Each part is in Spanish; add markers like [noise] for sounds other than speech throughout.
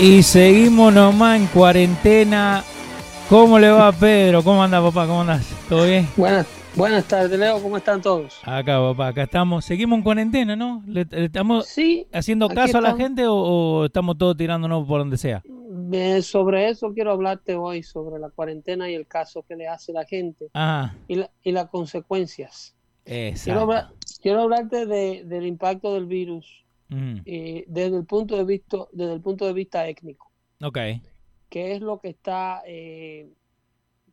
Y seguimos nomás en cuarentena. ¿Cómo le va Pedro? ¿Cómo anda papá? ¿Cómo andas? ¿Todo bien? Buenas, buenas tardes, Leo. ¿Cómo están todos? Acá papá, acá estamos. Seguimos en cuarentena, ¿no? ¿Le, le estamos Sí, haciendo caso a la gente o, o estamos todos tirándonos por donde sea? eh, sobre eso quiero hablarte hoy, sobre la cuarentena y el caso que le hace la gente Ajá. y, la- y las consecuencias. Quiero, Exacto. hablar- quiero hablarte de- del impacto del virus Ujú. eh, desde, el punto de vista, desde el punto de vista étnico, Ok. que es lo que está eh,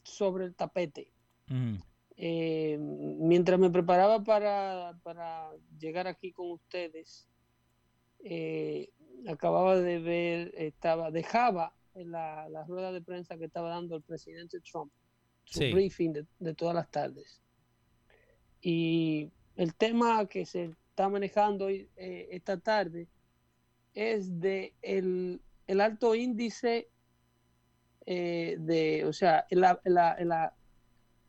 sobre el tapete. Ujú. Eh, mientras me preparaba para, para llegar aquí con ustedes, acababa de ver, estaba, dejaba en la, la rueda de prensa que estaba dando el presidente Trump, su Sí. briefing de, de todas las tardes. Y el tema que se está manejando hoy, eh, esta tarde es de el, el alto índice eh, de, o sea, la, la- la-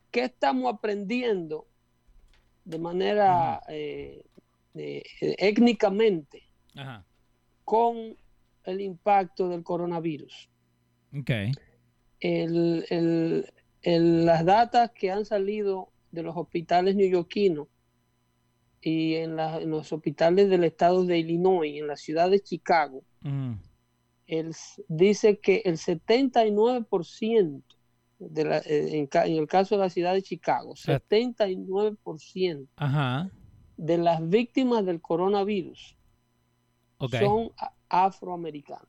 ¿qué estamos aprendiendo de manera eh, de- étnicamente Ajá. con el impacto del coronavirus? Ok. El- el- el- las datas que han salido de los hospitales neoyorquinos y en, la- en los hospitales del estado de Illinois, en la ciudad de Chicago, Ujú. el, dice que el 79% de la, eh, en, en el caso de la ciudad de Chicago, Ah. 79% Ajá. de las víctimas del coronavirus Ok. son afroamericanos.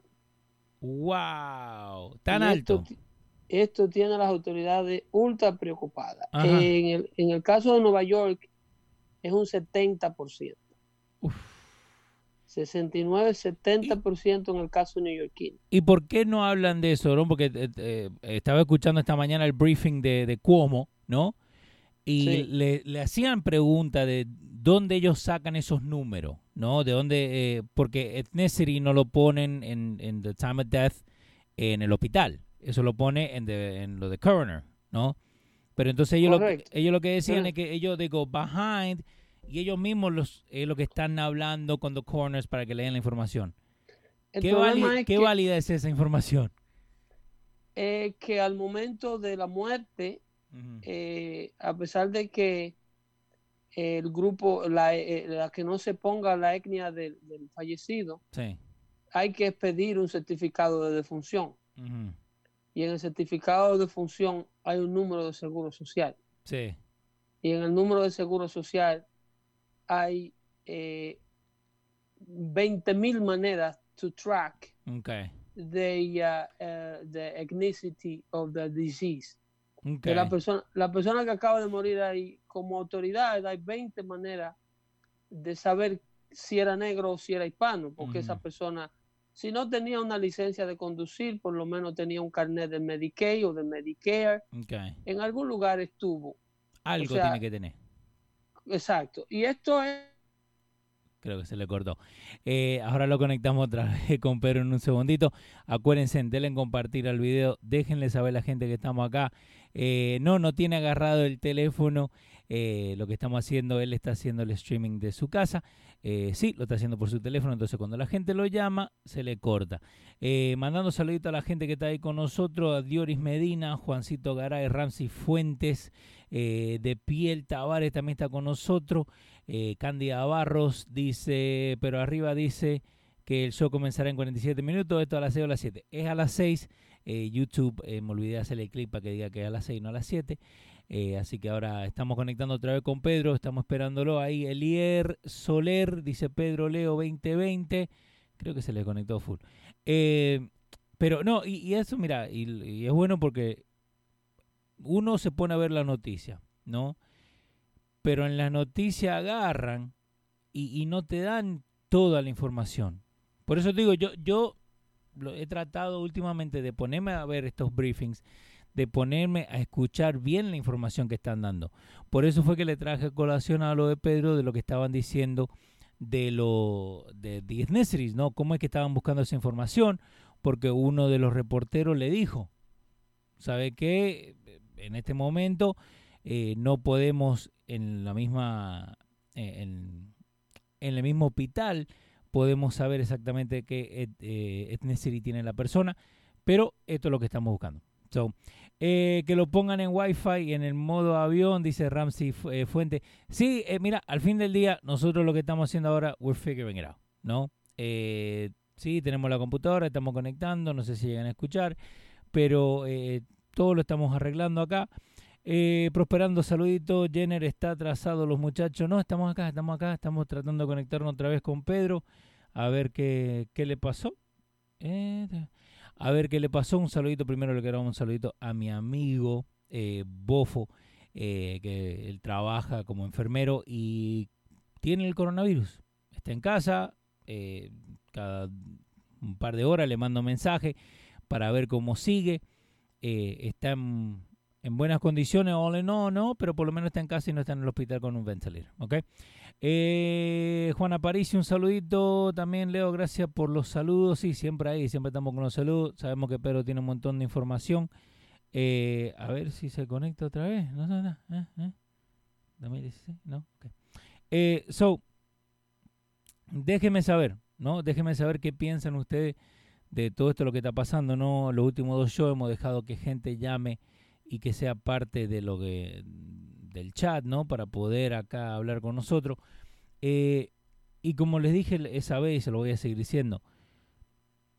Wow. Tan Y alto. Esto, esto tiene a las autoridades ultra preocupadas. En el, en el caso de Nueva York es un 70%. Uf. 69-70% en el caso neoyorquino. ¿Y por qué no hablan de eso? Porque eh, eh, estaba escuchando esta mañana el briefing de, de Cuomo, ¿no? Y Sí. le, le hacían pregunta de dónde ellos sacan esos números, ¿no? De dónde, eh, porque ethnicity no lo ponen en, en the time of death en el hospital, eso lo pone en, the- en lo de coroner, ¿no? Pero entonces ellos lo, ellos lo que decían es que ellos digo behind y ellos mismos los es lo que están hablando con los coroners para que lean la información. El ¿Qué, es que- válida es esa información? eh, que al momento de la muerte, eh, a pesar de que el grupo, la, eh, la que no se ponga la etnia del, del fallecido, Sí. hay que pedir un certificado de defunción. Y en el certificado de defunción hay un número de seguro social. Sí. Y en el número de seguro social hay eh, 20 mil maneras to track Okay. the, uh, uh, the ethnicity of the disease. Okay. la persona, la persona que acaba de morir ahí, como autoridad, hay 20 maneras de saber si era negro o si era hispano, porque esa persona, si no tenía una licencia de conducir, por lo menos tenía un carnet de Medicaid o de Medicare, Okay. en algún lugar estuvo. Algo sea, tiene que tener. Exacto. Y esto es, Creo que se le cortó. Eh, ahora lo conectamos otra [laughs] vez con Pedro en un segundito. Acuérdense, denle en compartir al video. Déjenle saber a la gente que estamos acá. Eh, no, no tiene agarrado el teléfono. Eh, lo que estamos haciendo, él está haciendo el streaming de su casa. Eh, sí, lo está haciendo por su teléfono. Entonces, cuando la gente lo llama, se le corta. Eh, mandando saludito a la gente que está ahí con nosotros: a Dioris Medina, Juancito Garay, Ramsey Fuentes, eh, de Piel Tavares también está con nosotros. Cándida Barros dice, pero arriba dice que el show comenzará en 47 minutos, esto a las 6 o a las 7. Es a las 6. eh, YouTube, me olvidé hacerle el clip para que diga que es a las 6, no a las 7. Eh, así que ahora estamos conectando otra vez con Pedro, estamos esperándolo ahí. Elier Soler, dice Pedro Leo 2020. Creo que se le conectó full. Eh, pero no, y, eso, mira, y, es bueno porque uno se pone a ver la noticia, ¿no? Pero en la noticia agarran y, no te dan toda la información. Por eso digo, yo, yo he tratado últimamente de ponerme a ver estos briefings, de ponerme a escuchar bien la información que están dando. Por eso fue que le traje colación a lo de Pedro, de lo que estaban diciendo de lo de, ethnicities, ¿no? Cómo es que estaban buscando esa información, porque uno de los reporteros le dijo, ¿sabe qué? En este momento eh, no podemos en la misma, eh, en, en el mismo hospital podemos saber exactamente qué eh, ethnicity tiene la persona, pero esto es lo que estamos buscando. So, eh, que lo pongan en Wi-Fi en el modo avión, dice Ramsey eh, Fuente. Sí, eh, mira, al fin del día, nosotros lo que estamos haciendo ahora, we're figuring it out, ¿no? sí, tenemos la computadora, estamos conectando, no sé si llegan a escuchar, pero todo lo estamos arreglando acá. prosperando, saludito. Jenner está atrasado, los muchachos. No, estamos acá, estamos acá, estamos tratando de conectarnos otra vez con Pedro, a ver qué, qué le pasó. A ver qué le pasó. Un saludito, primero le quiero un saludito a mi amigo eh, Bofo, eh, que él trabaja como enfermero y tiene el coronavirus. Está en casa, eh, cada un par de horas le mando mensaje para ver cómo sigue. está en, buenas condiciones, o no, no, pero por lo menos está en casa y no está en el hospital con un ventilador. ¿ok? Eh, Juana París, un saludito también, Leo, gracias por los saludos. Sí, siempre ahí, siempre estamos con los saludos. Sabemos que Pedro tiene un montón de información. Eh, a ver si se conecta otra vez. No, no, no. Eh, eh. 2016, no. Okay. Eh, so, déjenme saber, ¿no? Déjenme saber qué piensan ustedes de todo esto lo que está pasando, ¿no? Los últimos dos shows hemos dejado que gente llame y que sea parte de lo que del chat, ¿no? Para poder acá hablar con nosotros. Eh, y como les dije esa vez, y se lo voy a seguir diciendo,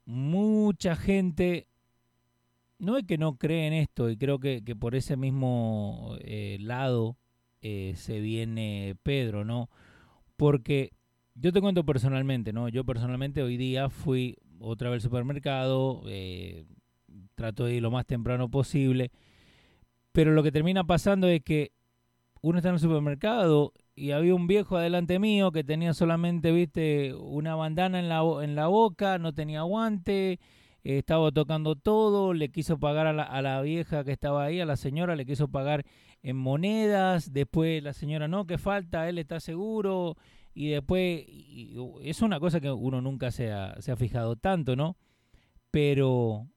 mucha gente no es que no cree en esto, y creo que, por ese mismo eh, lado eh, se viene Pedro, ¿no? Porque yo te cuento personalmente, ¿no? Yo personalmente hoy día fui otra vez al supermercado, trato de ir lo más temprano posible, pero lo que termina pasando es que uno está en el supermercado y había un viejo adelante mío que tenía solamente, viste, una bandana en la, en la boca, no tenía guante, estaba tocando todo, le quiso pagar a la, a la, vieja que estaba ahí, a la señora, le quiso pagar en monedas, después la señora, no, que falta, él está seguro, y después, es una cosa que uno nunca se ha, se ha fijado tanto, ¿no? Pero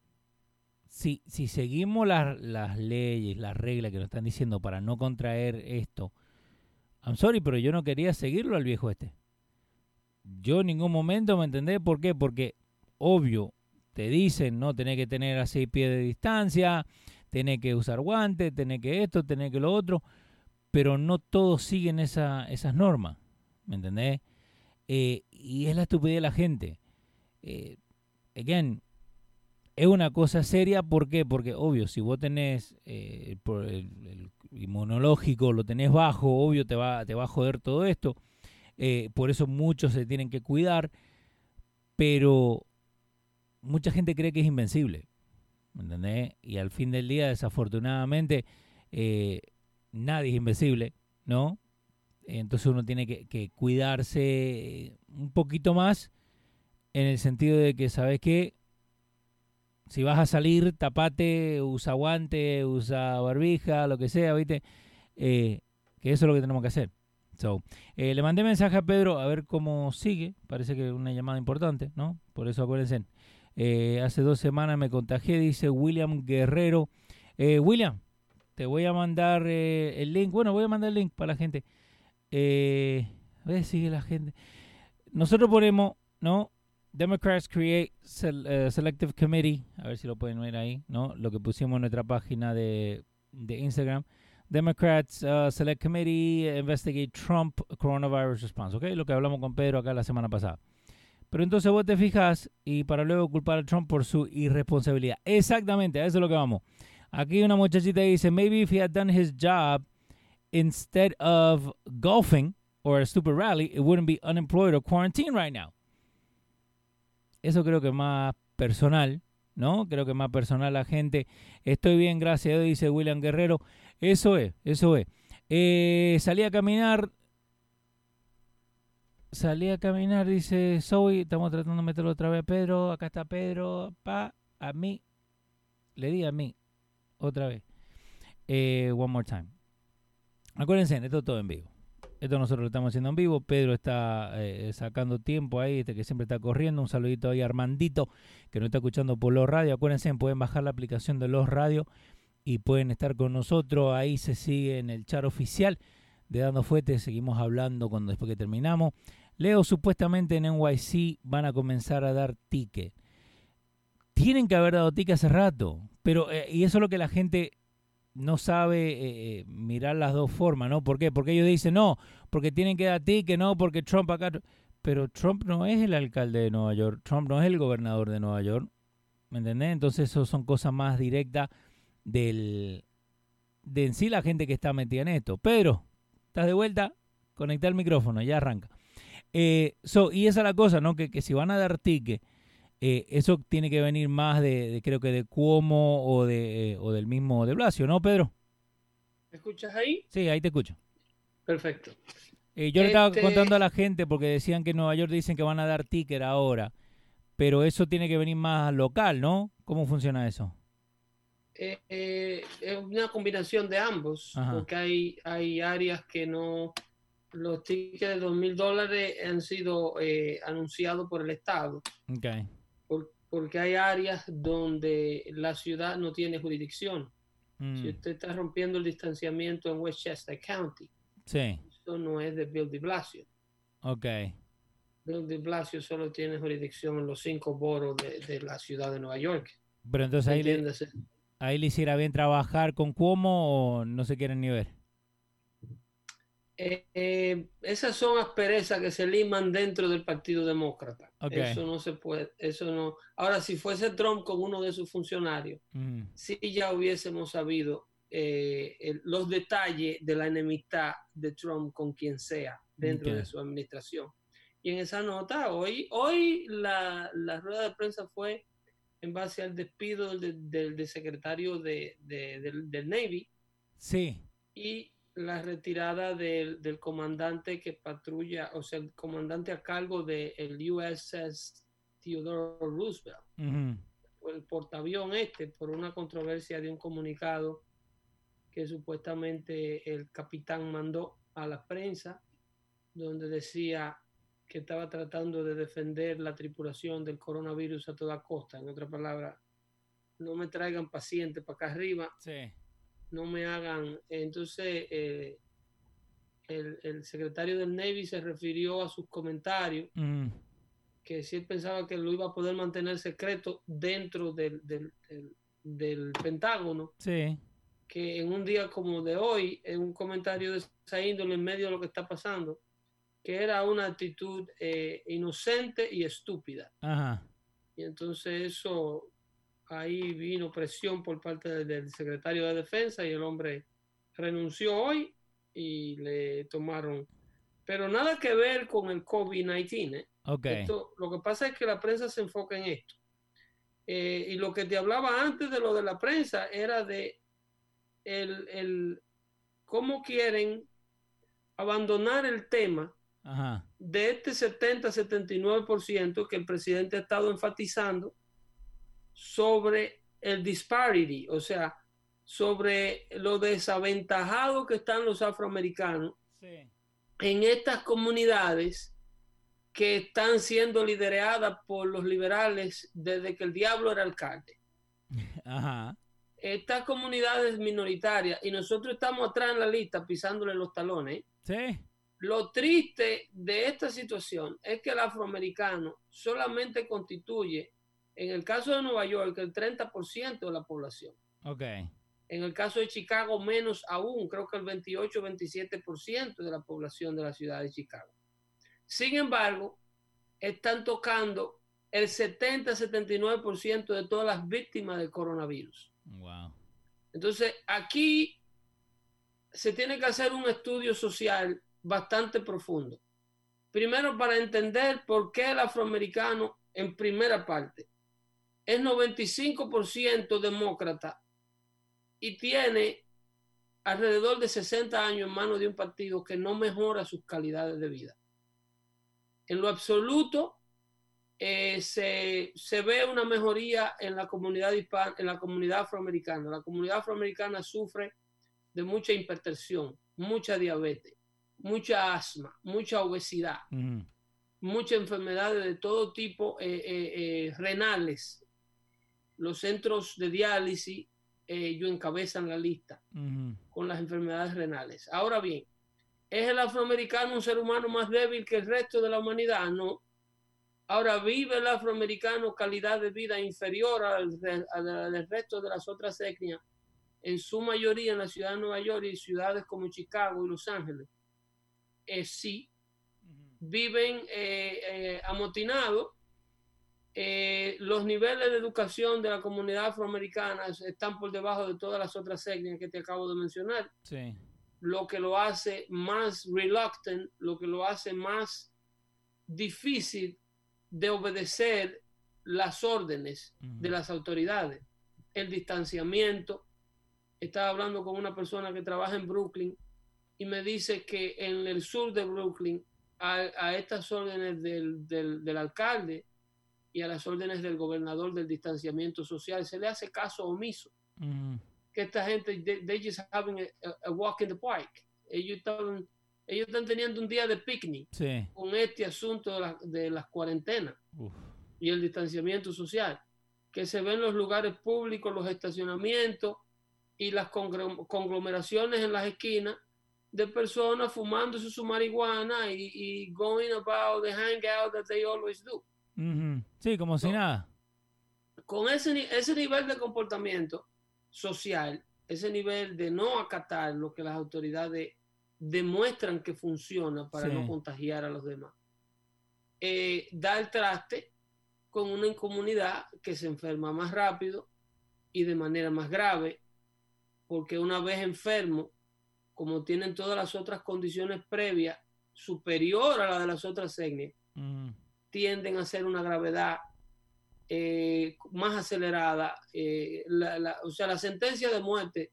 si, si seguimos las, las leyes, las reglas que nos están diciendo para no contraer esto, I'm sorry, pero yo no quería seguirlo al viejo este. Yo en ningún momento me entendé por qué, porque obvio, te dicen, no, tenés que tener a seis pies de distancia, tenés que usar guantes, tenés que esto, tenés que lo otro, pero no todos siguen esa, esas normas, ¿me entendés? Eh, y es la estupidez de la gente. Eh, again, es una cosa seria, ¿por qué? Porque, obvio, si vos tenés eh, el, inmunológico, lo tenés bajo, obvio te va, te va a joder todo esto. Eh, por eso muchos se tienen que cuidar, pero mucha gente cree que es invencible, ¿me entendés? Y al fin del día, desafortunadamente, eh, nadie es invencible, ¿no? Entonces uno tiene que, que cuidarse un poquito más en el sentido de que, ¿sabes qué? Si vas a salir, tapate, usa guante, usa barbija, lo que sea, ¿viste? Eh, que eso es lo que tenemos que hacer. So, eh, le mandé mensaje a Pedro a ver cómo sigue. Parece que una llamada importante, ¿no? Por eso acuérdense. Eh, hace dos semanas me contagié, dice William Guerrero. William, te voy a mandar el link. Bueno, voy a mandar el link para la gente. a ver, sigue la gente. Nosotros ponemos, ¿no? Democrats create uh, selective committee, a ver si lo pueden ver ahí, ¿no? Lo que pusimos en nuestra página de, de Instagram. Democrats uh, Select Committee investigate Trump coronavirus response, ¿ok? Lo que hablamos con Pedro acá la semana pasada. Pero entonces vos te fijas y para luego culpar a Trump por su irresponsabilidad. Exactamente, a eso es lo que vamos. Aquí una muchachita dice, maybe if he had done his job instead of golfing or a stupid rally, it wouldn't be unemployed or quarantined right now. Eso creo que más personal, ¿no? Creo que más personal la gente. Estoy bien, gracias dice William Guerrero. Eso es, eso es. Eh, salí a caminar. Salí a caminar, dice Zoe. Estamos tratando de meterlo otra vez a Pedro. Acá está Pedro. Pa, a mí. Le di a mí. Otra vez. Eh, one more time. Acuérdense, esto es todo en vivo. Esto nosotros lo estamos haciendo en vivo. Pedro está eh, sacando tiempo ahí, este que siempre está corriendo. Un saludito ahí a Armandito, que nos está escuchando por Los Radio. Acuérdense, pueden bajar la aplicación de Los Radio y pueden estar con nosotros. Ahí se sigue en el chat oficial de Dando Fuete. Seguimos hablando cuando después que terminamos. Leo, supuestamente en NYC van a comenzar a dar ticket. Tienen que haber dado ticket hace rato, pero eh, y eso es lo que la gente no sabe eh, eh, mirar las dos formas, ¿no? ¿Por qué? Porque ellos dicen, no, porque tienen que dar ticket, no, porque Trump acá... Pero Trump no es el alcalde de Nueva York, Trump no es el gobernador de Nueva York, ¿me entendés? Entonces eso son cosas más directas del, de en sí la gente que está metida en esto. Pedro, estás de vuelta, conecta el micrófono, ya arranca. Eh, y esa es la cosa, ¿no? Que, que si van a dar ticket, eh, eso tiene que venir más de, creo que de Cuomo o, de, eh, o del mismo de Blasio, ¿no, Pedro? ¿Me escuchas ahí? Sí, ahí te escucho. Perfecto. yo le estaba este contando a la gente porque decían que en Nueva York dicen que van a dar ticket ahora, pero eso tiene que venir más local, ¿no? ¿Cómo funciona eso? es una combinación de ambos, porque hay, hay áreas que no los tickets de dos mil dólares han sido eh, anunciados por el Estado. Okay. Porque hay áreas donde la ciudad no tiene jurisdicción. Mm. Si usted está rompiendo el distanciamiento en Westchester County, sí. eso no es de Bill de Blasio. Ok. Bill de Blasio solo tiene jurisdicción en los cinco boros de, la ciudad de Nueva York. Pero entonces ahí le, ahí le hiciera bien trabajar con Cuomo o no se quieren ni ver. Eh, esas son asperezas que se liman dentro del Partido Demócrata. Eso no se puede, eso no. Ahora, si fuese Trump con uno de sus funcionarios, si ya hubiésemos sabido eh, los detalles de la enemistad de Trump con quien sea dentro de su administración. Y en esa nota, hoy, hoy la, rueda de prensa fue en base al despido del, secretario de, del, del Navy. Sí. Y la retirada del, del, comandante que patrulla, o sea, el comandante a cargo del el USS Theodore Roosevelt, el portaavión este, por una controversia de un comunicado que supuestamente el capitán mandó a la prensa, donde decía que estaba tratando de defender la tripulación del coronavirus a toda costa. En otra palabra, no me traigan pacientes para acá arriba. Sí no me hagan. Entonces, eh, el, secretario del Navy se refirió a sus comentarios, mm. que si él pensaba que lo iba a poder mantener secreto dentro del, del, Pentágono, sí. que en un día como de hoy, en un comentario de esa índole en medio de lo que está pasando, que era una actitud eh, inocente y estúpida. Ajá. Y entonces eso ahí vino presión por parte del, secretario de defensa y el hombre renunció hoy y le tomaron. Pero nada que ver con el COVID-19. ¿eh? lo que pasa es que la prensa se enfoca en esto. Eh, y lo que te hablaba antes de lo de la prensa era de el, el cómo quieren abandonar el tema de este 70-79% que el presidente ha estado enfatizando sobre el disparity, o sea, sobre lo desaventajado que están los afroamericanos en estas comunidades que están siendo lideradas por los liberales desde que el diablo era alcalde. [laughs] Estas comunidades minoritarias, y nosotros estamos atrás en la lista pisándole los talones. Lo triste de esta situación es que el afroamericano solamente constituye en el caso de Nueva York, el 30% de la población. Ok. En el caso de Chicago, menos aún, creo que el 28-27% de la población de la ciudad de Chicago. Sin embargo, están tocando el 70-79% de todas las víctimas del coronavirus. Wow. Entonces, aquí se tiene que hacer un estudio social bastante profundo. Primero, para entender por qué el afroamericano, en primera parte, es 95% demócrata y tiene alrededor de 60 años en manos de un partido que no mejora sus calidades de vida. En lo absoluto, eh, se, ve una mejoría en la comunidad hispana, en la comunidad afroamericana. La comunidad afroamericana sufre de mucha hipertensión, mucha diabetes, mucha asma, mucha obesidad, muchas enfermedades de todo tipo eh, eh, renales, los centros de diálisis, ellos encabezan la lista con las enfermedades renales. Ahora bien, ¿Es el afroamericano un ser humano más débil que el resto de la humanidad? No. Ahora, ¿vive el afroamericano calidad de vida inferior al, al resto de las otras etnias? En su mayoría en la ciudad de Nueva York y ciudades como Chicago y Los Ángeles. Eh, sí. Viven eh, eh, amotinados. Eh, los niveles de educación de la comunidad afroamericana están por debajo de todas las otras etnias que te acabo de mencionar. Sí. Lo que lo hace más reluctant, lo que lo hace más difícil de obedecer las órdenes de Ujú. las autoridades. El distanciamiento. Estaba hablando con una persona que trabaja en Brooklyn y me dice que en el sur de Brooklyn, a, a estas órdenes del, del- del alcalde y a las órdenes del gobernador del distanciamiento social, se le hace caso omiso. Ujú. Que esta gente, they, they just having a, a walk in the park. Ellos estaban, ellos están teniendo un día de picnic Sí. con este asunto de, la- de las cuarentenas Uf. y el distanciamiento social, que se ven los lugares públicos, los estacionamientos y las conglomeraciones en las esquinas de personas fumándose su marihuana y, y going about the hangout that they always do. Sí, como si No. nada. Con ese, ese nivel de comportamiento social, ese nivel de no acatar lo que las autoridades demuestran que funciona para Sí. no contagiar a los demás, eh, da el traste con una comunidad que se enferma más rápido y de manera más grave, porque una vez enfermo, como tienen todas las otras condiciones previas superior a la de las otras etnias. Tienden a ser una gravedad eh, más acelerada. eh, la- la- o sea, la sentencia de muerte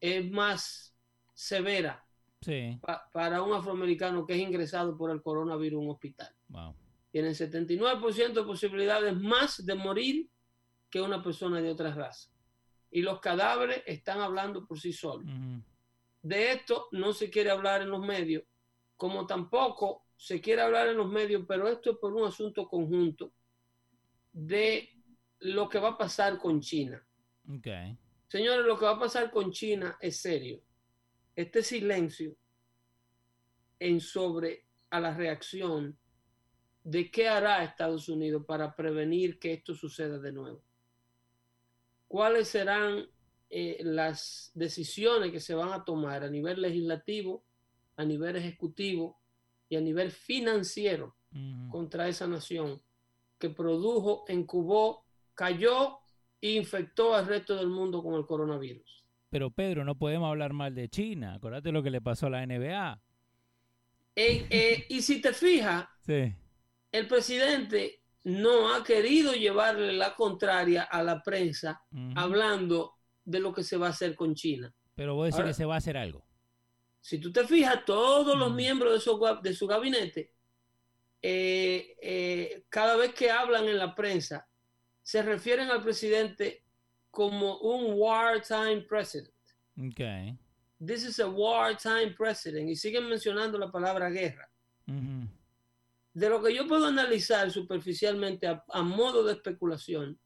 es más severa Sí. pa- para un afroamericano que es ingresado por el coronavirus en un hospital. Wow. Tienen 79% de posibilidades más de morir que una persona de otra raza. Y los cadáveres están hablando por sí solos. De esto no se quiere hablar en los medios, como tampoco se quiere hablar en los medios, pero esto es por un asunto conjunto de lo que va a pasar con China. Ok. Señores, lo que va a pasar con China es serio. Este silencio en sobre a la reacción de qué hará Estados Unidos para prevenir que esto suceda de nuevo. ¿Cuáles serán eh, las decisiones que se van a tomar a nivel legislativo, a nivel ejecutivo y a nivel financiero contra esa nación que produjo, incubó, cayó e infectó al resto del mundo con el coronavirus? Pero Pedro, no podemos hablar mal de China. Acordate lo que le pasó a la NBA. Eh, eh, y si te fijas, [laughs] Sí. el presidente no ha querido llevarle la contraria a la prensa hablando de lo que se va a hacer con China. Pero vos decís Ahora- que se va a hacer algo. Si tú te fijas, todos los Mm. miembros de su, de su gabinete, eh, eh, cada vez que hablan en la prensa, se refieren al presidente como un wartime president. Ok. This is a wartime president. Y siguen mencionando la palabra guerra. De lo que yo puedo analizar superficialmente a, a modo de especulación,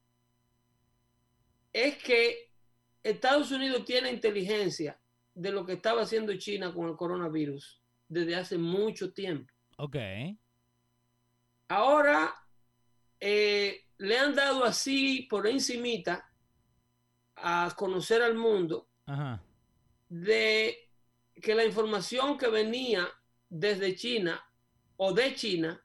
es que Estados Unidos tiene inteligencia de lo que estaba haciendo China con el coronavirus desde hace mucho tiempo. Ok. Ahora eh, le han dado así por encimita a conocer al mundo Ajá. de que la información que venía desde China o de China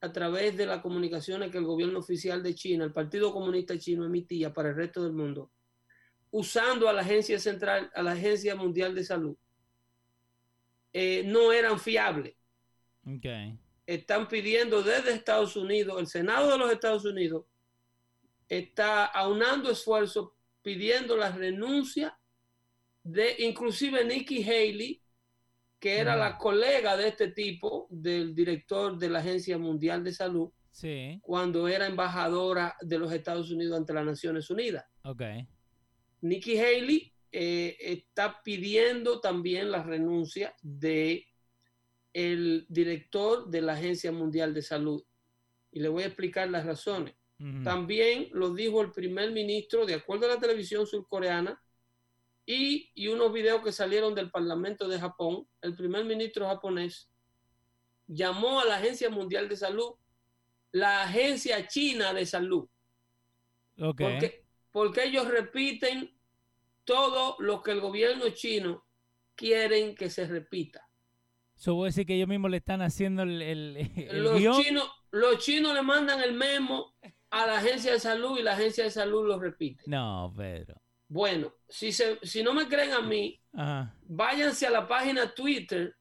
a través de las comunicaciones que el gobierno oficial de China, el Partido Comunista Chino emitía para el resto del mundo, usando a la Agencia Central, a la Agencia Mundial de Salud, eh, no eran fiables. Ok. Están pidiendo desde Estados Unidos, el Senado de los Estados Unidos está aunando esfuerzos pidiendo la renuncia de inclusive Nikki Haley, que era la colega de este tipo, del director de la Agencia Mundial de Salud, Sí. cuando era embajadora de los Estados Unidos ante las Naciones Unidas. Ok. Nikki Haley eh, está pidiendo también la renuncia de el director de la Agencia Mundial de Salud. Y le voy a explicar las razones. También lo dijo el primer ministro, de acuerdo a la televisión surcoreana, y, y unos videos que salieron del Parlamento de Japón, el primer ministro japonés llamó a la Agencia Mundial de Salud la Agencia China de Salud. Okay. Porque, porque ellos repiten todo lo que el gobierno chino quieren que se repita. Eso voy a decir que ellos mismos le están haciendo el, el, el Los guion. chinos, los chinos le mandan el memo a la agencia de salud y la agencia de salud lo repite. No, Pedro. Bueno, si, se, si no me creen a mí, Ajá. váyanse a la página Twitter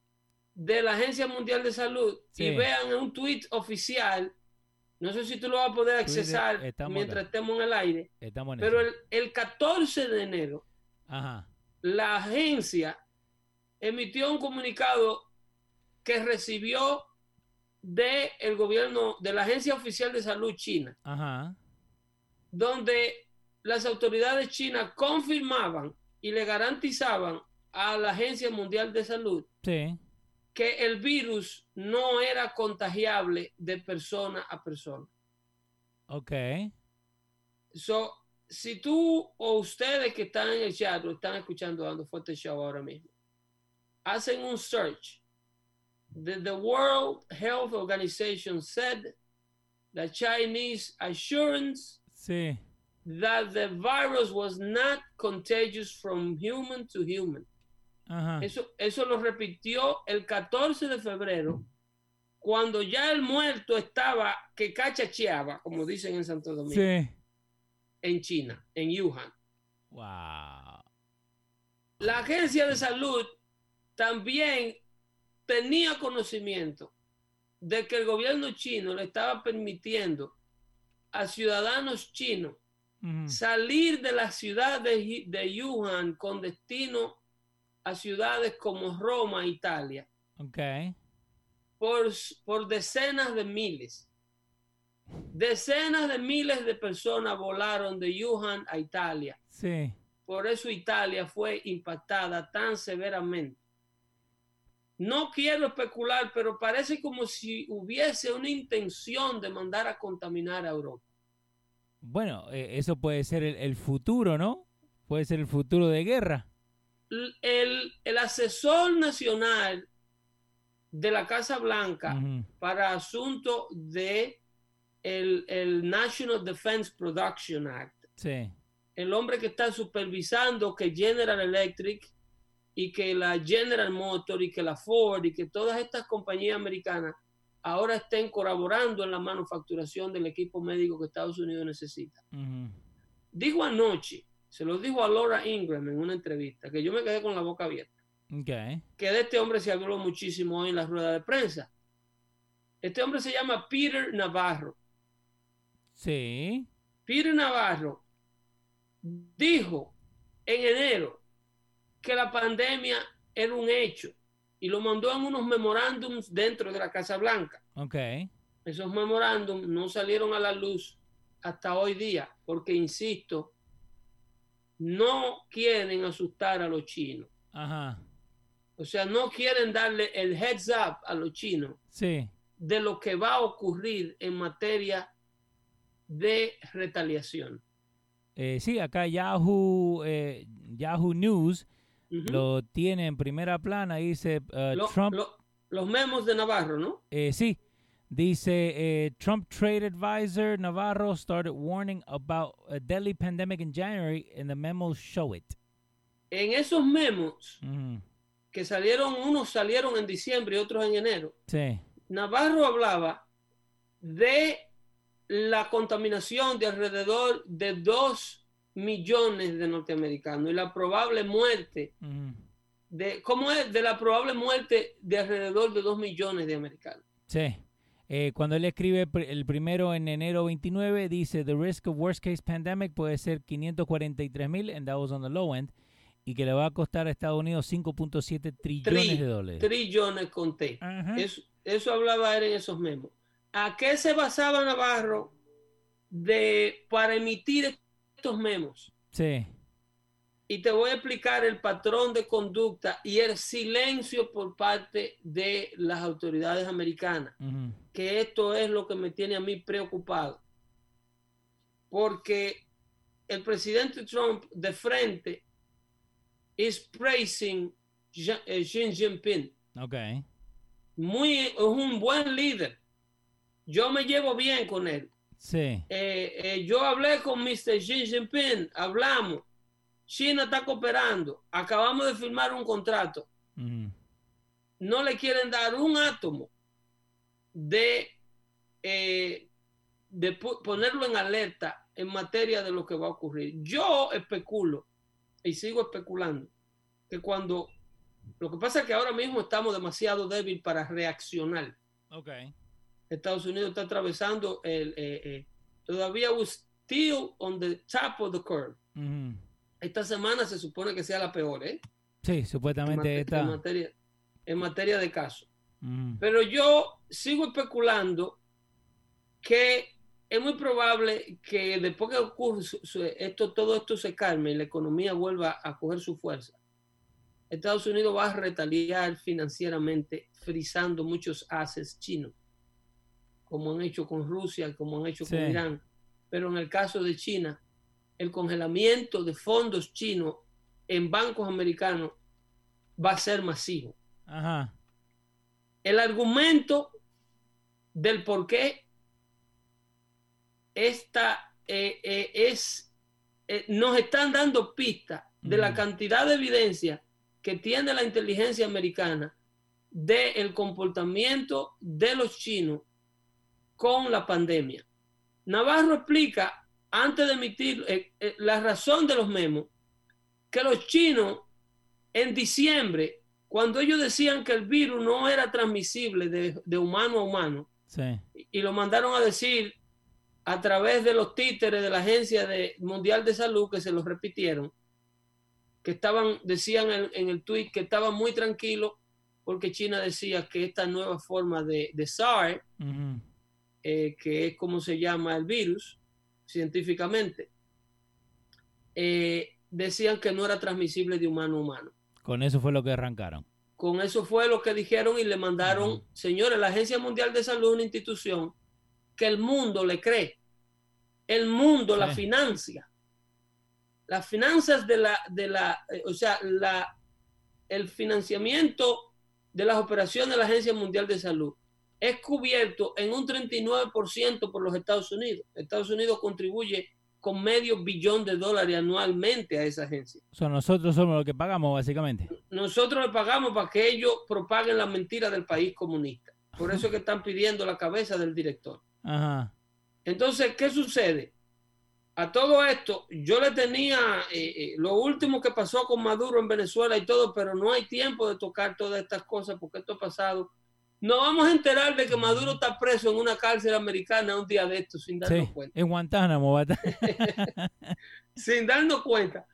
de la Agencia Mundial de Salud Sí. y vean un tweet oficial. No sé si tú lo vas a poder accesar mientras estemos en el aire, Estamos en pero el, el 14 de enero Ajá. la agencia emitió un comunicado que recibió de el gobierno de la Agencia Oficial de Salud China, Ajá. donde las autoridades chinas confirmaban y le garantizaban a la Agencia Mundial de Salud Sí. Que el virus no era contagiable de persona a persona. Ok. So, si tú o ustedes que están en el chat o están escuchando dando fuerte show ahora mismo, hacen un search. The, the World Health Organization said the Chinese assurance Sí. that the virus was not contagious from human to human. Ajá. Eso, eso lo repitió el 14 de febrero, cuando ya el muerto estaba que cachacheaba, como dicen en Santo Domingo, Sí. en China, en Wuhan. Wow. La agencia de salud también tenía conocimiento de que el gobierno chino le estaba permitiendo a ciudadanos chinos salir de la ciudad de, de Wuhan con destino a ciudades como Roma, Italia, Ok. por, por decenas de miles. Decenas de miles de personas volaron de Wuhan a Italia. Sí. Por eso Italia fue impactada tan severamente. No quiero especular, pero parece como si hubiese una intención de mandar a contaminar a Europa. Bueno, eh, eso puede ser el, el futuro, ¿no? Puede ser el futuro de guerra. El, el asesor nacional de la Casa Blanca Ujú. para asuntos de el, el National Defense Production Act, Sí. el hombre que está supervisando que General Electric y que la General Motor y que la Ford y que todas estas compañías americanas ahora estén colaborando en la manufacturación del equipo médico que Estados Unidos necesita. Ujú. Dijo anoche, se lo dijo a Laura Ingram en una entrevista, que yo me quedé con la boca abierta, Ok. que de este hombre se habló muchísimo hoy en la rueda de prensa. Este hombre se llama Peter Navarro. Sí. Peter Navarro dijo en enero que la pandemia era un hecho y lo mandó en unos memorándums dentro de la Casa Blanca. Ok. Esos memorándums no salieron a la luz hasta hoy día porque, insisto, no quieren asustar a los chinos. Ajá. O sea, no quieren darle el heads up a los chinos Sí. de lo que va a ocurrir en materia de retaliación. Eh, sí, acá Yahoo, eh, Yahoo News lo tiene en primera plana. Dice uh, Lo- Trump. lo- los memos de Navarro, ¿no? eh, sí. Dice eh, Trump trade advisor Navarro started warning about a deadly pandemic in January, and the memos show it. En esos memos que salieron, unos salieron en diciembre y otros en enero, Sí. Navarro hablaba de la contaminación de alrededor de 2 millones de norteamericanos y la probable muerte de, ¿cómo es? De la probable muerte de alrededor de 2 millones de americanos. Sí. Eh, cuando él escribe el primero en enero 29, dice, the risk of worst case pandemic puede ser 543 mil, and that was on the low end, y que le va a costar a Estados Unidos 5.7 trillones Tri- de dólares. Trillones con T. Ajá. Eso, eso hablaba él en esos memos. ¿A qué se basaba Navarro de, para emitir estos memos? Sí. Y te voy a explicar el patrón de conducta y el silencio por parte de las autoridades americanas, Ujú. Que esto es lo que me tiene a mí preocupado. Porque el presidente Trump de frente is praising Xi eh, Jinping. Ok. Muy, es un buen líder. Yo me llevo bien con él. Sí. Eh, eh, yo hablé con Mr. Xi Jinping, hablamos. China está cooperando. Acabamos de firmar un contrato. No le quieren dar un átomo de, eh, de ponerlo en alerta en materia de lo que va a ocurrir. Yo especulo y sigo especulando que cuando lo que pasa es que ahora mismo estamos demasiado débil para reaccionar. Ok. Estados Unidos está atravesando el eh, eh, todavía we're still on the top of the curve. Esta semana se supone que sea la peor, ¿eh? Sí, En, supuestamente en está. materia, en materia de casos. Ujú. Pero yo sigo especulando que es muy probable que después que ocurre esto, todo esto se calme y la economía vuelva a coger su fuerza, Estados Unidos va a retaliar financieramente, frizando muchos assets chinos, como han hecho con Rusia, como han hecho Sí. con Irán. Pero en el caso de China, el congelamiento de fondos chinos en bancos americanos va a ser masivo Ajá. El argumento del por qué esta eh, eh, es eh, nos están dando pistas de la Ujú. cantidad de evidencia que tiene la inteligencia americana del comportamiento de los chinos con la pandemia. Navarro explica, antes de emitir eh, eh, la razón de los memos, que los chinos en diciembre, cuando ellos decían que el virus no era transmisible de, de humano a humano, Sí. y lo mandaron a decir a través de los títeres de la Agencia de- Mundial de Salud, que se los repitieron, que estaban, decían en, en el tweet que estaban muy tranquilos porque China decía que esta nueva forma de, de SARS, eh, que es como se llama el virus científicamente, eh, decían que no era transmisible de humano a humano. Con eso fue lo que arrancaron. Con eso fue lo que dijeron y le mandaron, señores, la Agencia Mundial de Salud es una institución que el mundo le cree. El mundo la financia. Las finanzas de la, de la, eh, o sea, la, el financiamiento de las operaciones de la Agencia Mundial de Salud es cubierto en un 39% por los Estados Unidos. Estados Unidos contribuye con medio billón de dólares anualmente a esa agencia. O sea, nosotros somos los que pagamos, básicamente. Nosotros le pagamos para que ellos propaguen la mentira del país comunista. Por eso es que están pidiendo la cabeza del director. Ajá. Entonces, ¿qué sucede? A todo esto, yo le tenía eh, eh, lo último que pasó con Maduro en Venezuela y todo, pero no hay tiempo de tocar todas estas cosas porque esto ha pasado. Nos vamos a enterar de que Maduro está preso en una cárcel americana un día de esto sin darnos Sí. cuenta. En Guantánamo, va. [laughs] Sin darnos cuenta.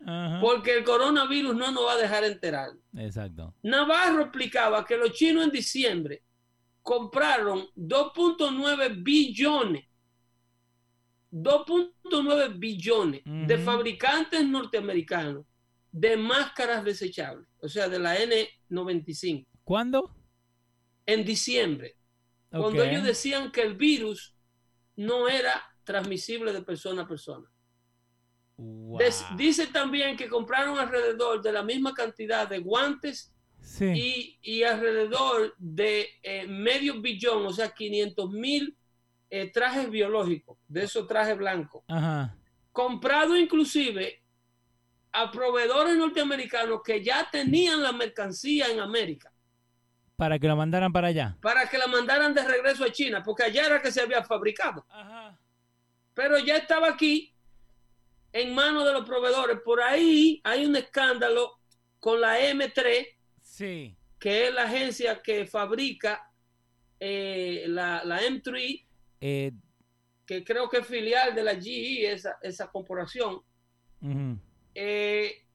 Porque el coronavirus no nos va a dejar enterar. Exacto. Navarro explicaba que los chinos en diciembre compraron 2.9 billones, 2.9 billones de fabricantes norteamericanos de máscaras desechables, o sea, de la N95, ¿Cuándo? En diciembre, cuando ellos decían que el virus no era transmisible de persona a persona. Wow. Des- dice también que compraron alrededor de la misma cantidad de guantes Sí. y, y alrededor de eh, medio billón, o sea, 500 mil eh, trajes biológicos, de esos trajes blancos, Ajá. comprado inclusive a proveedores norteamericanos que ya tenían la mercancía en América Para que lo mandaran para allá. para que la mandaran de regreso a China, porque allá era que se había fabricado, Ajá. pero ya estaba aquí en manos de los proveedores. Por ahí hay un escándalo con la M3 Sí. que es la agencia que fabrica eh, la, la M3, Eh, que creo que es filial de la GE, esa, esa corporación, eh,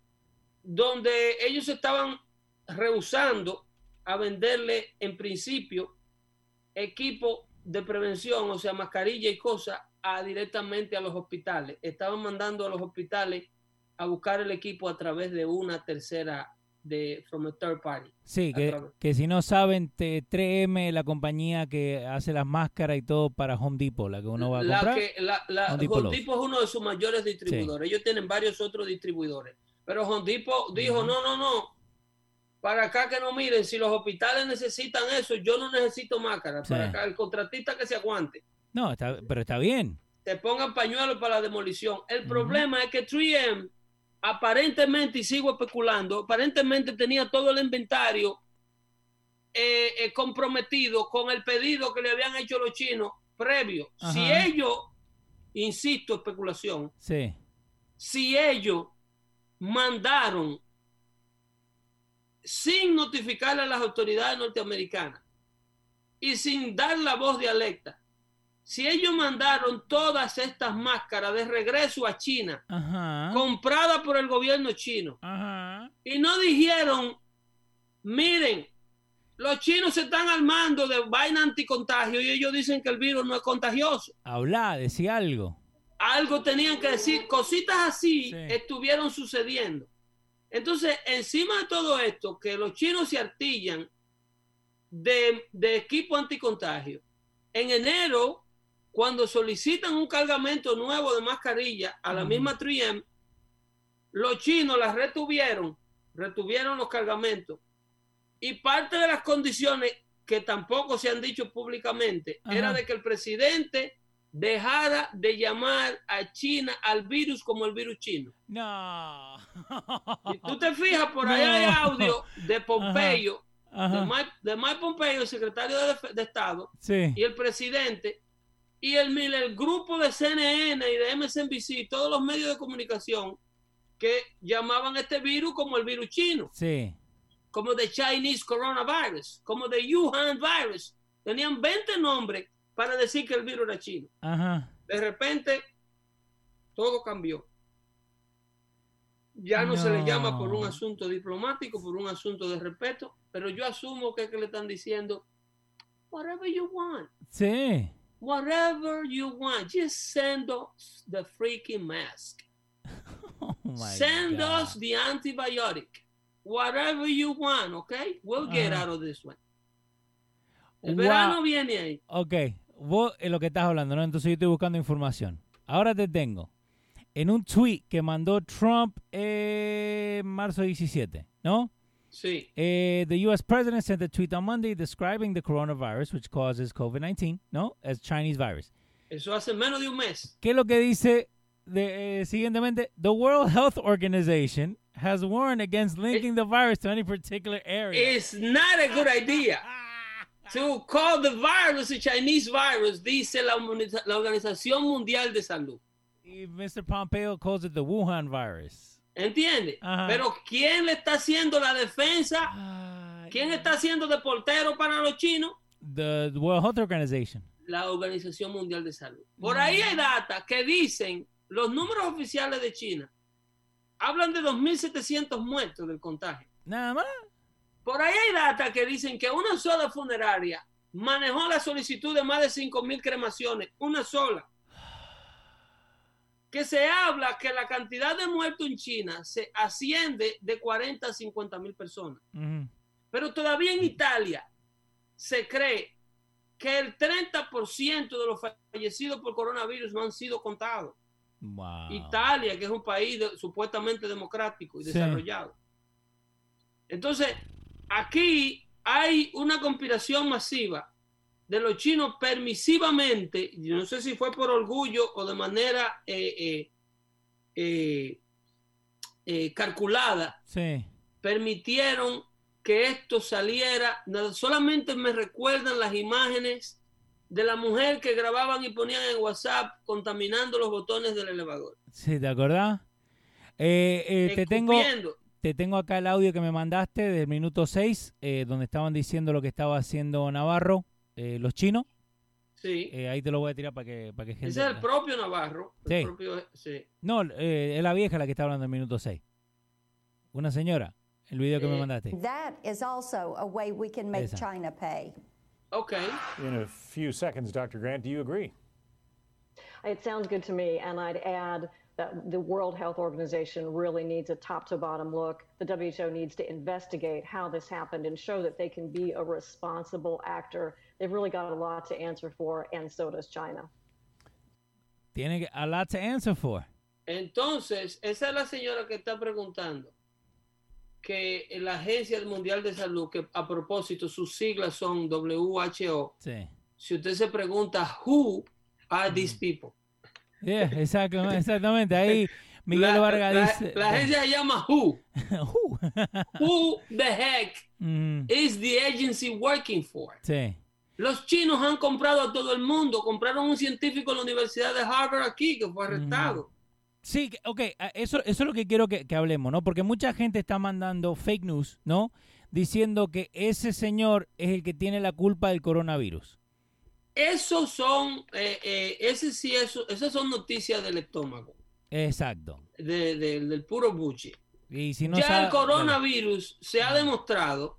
donde ellos estaban rehusando a venderle en principio equipo de prevención, o sea, mascarilla y cosas, a, directamente a los hospitales. Estaban mandando a los hospitales a buscar el equipo a través de una tercera de from a third party. Sí, que, que si no saben, te- 3M, la compañía que hace las máscaras y todo para Home Depot, la que uno va a la comprar. que la, la- Home Depot Home. Depot es uno de sus mayores distribuidores. Ellos tienen varios otros distribuidores. Pero Hondipo dijo, no, no, no, para acá que no miren, si los hospitales necesitan eso, yo no necesito máscara, Sí. para acá el contratista que se aguante. No, está, pero está bien. te pongan pañuelos para la demolición. El problema es que 3M aparentemente, y sigo especulando, aparentemente tenía todo el inventario eh, eh, comprometido con el pedido que le habían hecho los chinos previo. Si ellos, insisto, especulación, Sí. si ellos mandaron sin notificarle a las autoridades norteamericanas y sin dar la voz de alerta, si ellos mandaron todas estas máscaras de regreso a China, Ajá. compradas por el gobierno chino, Ajá. y no dijeron, miren, los chinos se están armando de vaina anticontagio y ellos dicen que el virus no es contagioso. Habla, decía algo. algo tenían que decir, cositas así Sí. estuvieron sucediendo. Entonces, encima de todo esto, que los chinos se artillan de, de equipo anticontagio, en enero, cuando solicitan un cargamento nuevo de mascarilla a la misma 3M, los chinos las retuvieron, retuvieron los cargamentos. Y parte de las condiciones que tampoco se han dicho públicamente era de que el presidente dejara de llamar a China al virus como el virus chino. No. Y tú te fijas, por ahí hay No. audio de Pompeyo, de Ajá. Mike, de Mike Pompeo, el secretario de, de Estado, Sí. y el presidente, y el, el grupo de CNN y de MSNBC, todos los medios de comunicación que llamaban a este virus como el virus chino, Sí. como the Chinese coronavirus, como the Wuhan virus. Tenían 20 nombres para decir que el virus era chino. Ajá. De repente, todo cambió. Ya no, se le llama por un asunto diplomático, por un asunto de respeto, pero yo asumo que, es que le están diciendo, whatever you want, Sí. whatever you want, just send us the freaking mask. [laughs] Oh my send God. us the antibiotic. Whatever you want, okay? We'll get out of this one. El Wow. verano viene ahí. Ok, vos es lo que estás hablando, ¿no? Entonces yo estoy buscando información. Ahora te tengo. En un tweet que mandó Trump en marzo 17, ¿no? Sí. Eh, the U.S. president sent a tweet on Monday describing the coronavirus, which causes COVID-19, ¿no? As Chinese virus. Eso hace menos de un mes. ¿Qué es lo que dice de, eh, siguientemente? The World Health Organization has warned against linking the virus to any particular area. It's not a good idea. [laughs] To call the virus a Chinese virus, dice la, la Organización Mundial de Salud. Y Mr. Pompeo calls it the Wuhan virus. ¿Entiende? Pero ¿quién le está haciendo la defensa? ¿Quién está haciendo de portero para los chinos? The World Health Organization. La Organización Mundial de Salud. Por ahí hay data que dicen los números oficiales de China. Hablan de 2.700 muertos del contagio. Nada más. Por ahí hay data que dicen que una sola funeraria manejó la solicitud de más de 5.000 cremaciones. Una sola. Que se habla que la cantidad de muertos en China se asciende de 40 a 50 mil personas. Pero todavía en Italia se cree que el 30% de los fallecidos por coronavirus no han sido contados. Wow. Italia, que es un país de- supuestamente democrático y Sí. desarrollado. Entonces, aquí hay una conspiración masiva de los chinos permisivamente, yo no sé si fue por orgullo o de manera eh, eh, eh, calculada, Sí. permitieron que esto saliera. Solamente me recuerdan las imágenes de la mujer que grababan y ponían en WhatsApp contaminando los botones del elevador. Sí, ¿te acordás? Eh, eh, te, tengo. Te tengo acá el audio que me mandaste del minuto 6, eh, donde estaban diciendo lo que estaba haciendo Navarro, eh, los chinos. Sí. Eh, ahí te lo voy a tirar para que, para que gente... Ese es el propio Navarro. el Sí. propio- sí. No, eh, es la vieja la que está hablando del minuto 6. Una señora, el video que me mandaste. That is also a way we can make Esa. China pay. Ok. In a few seconds, Dr. Grant, do you agree? It sounds good to me, and I'd add that the World Health Organization really needs a top to bottom look. The WHO needs to investigate how this happened and show that they can be a responsible actor. They've really got a lot to answer for, and so does China. Tiene que- a lot to answer for. Entonces, esa es la señora que está preguntando que la Agencia Mundial de Salud, que a propósito sus siglas son WHO, Sí. si usted se pregunta, who are these mm. people? Yeah, exacto- exactamente. Ahí [laughs] Miguel la, Vargas la- dice. la agencia se llama who. [laughs] Uh, Who the heck mm, is the agency working for? sí. Los chinos han comprado a todo el mundo. Compraron un científico en la Universidad de Harvard aquí que fue arrestado. Sí, ok, eso, eso es lo que quiero que, que hablemos, ¿no? Porque mucha gente está mandando fake news, ¿no? Diciendo que ese señor es el que tiene la culpa del coronavirus. Esos son, eh, eh, ese sí, eso, esas son noticias del estómago, Exacto. de- de- del puro buche. Y si no ya sabe- el coronavirus se ha demostrado.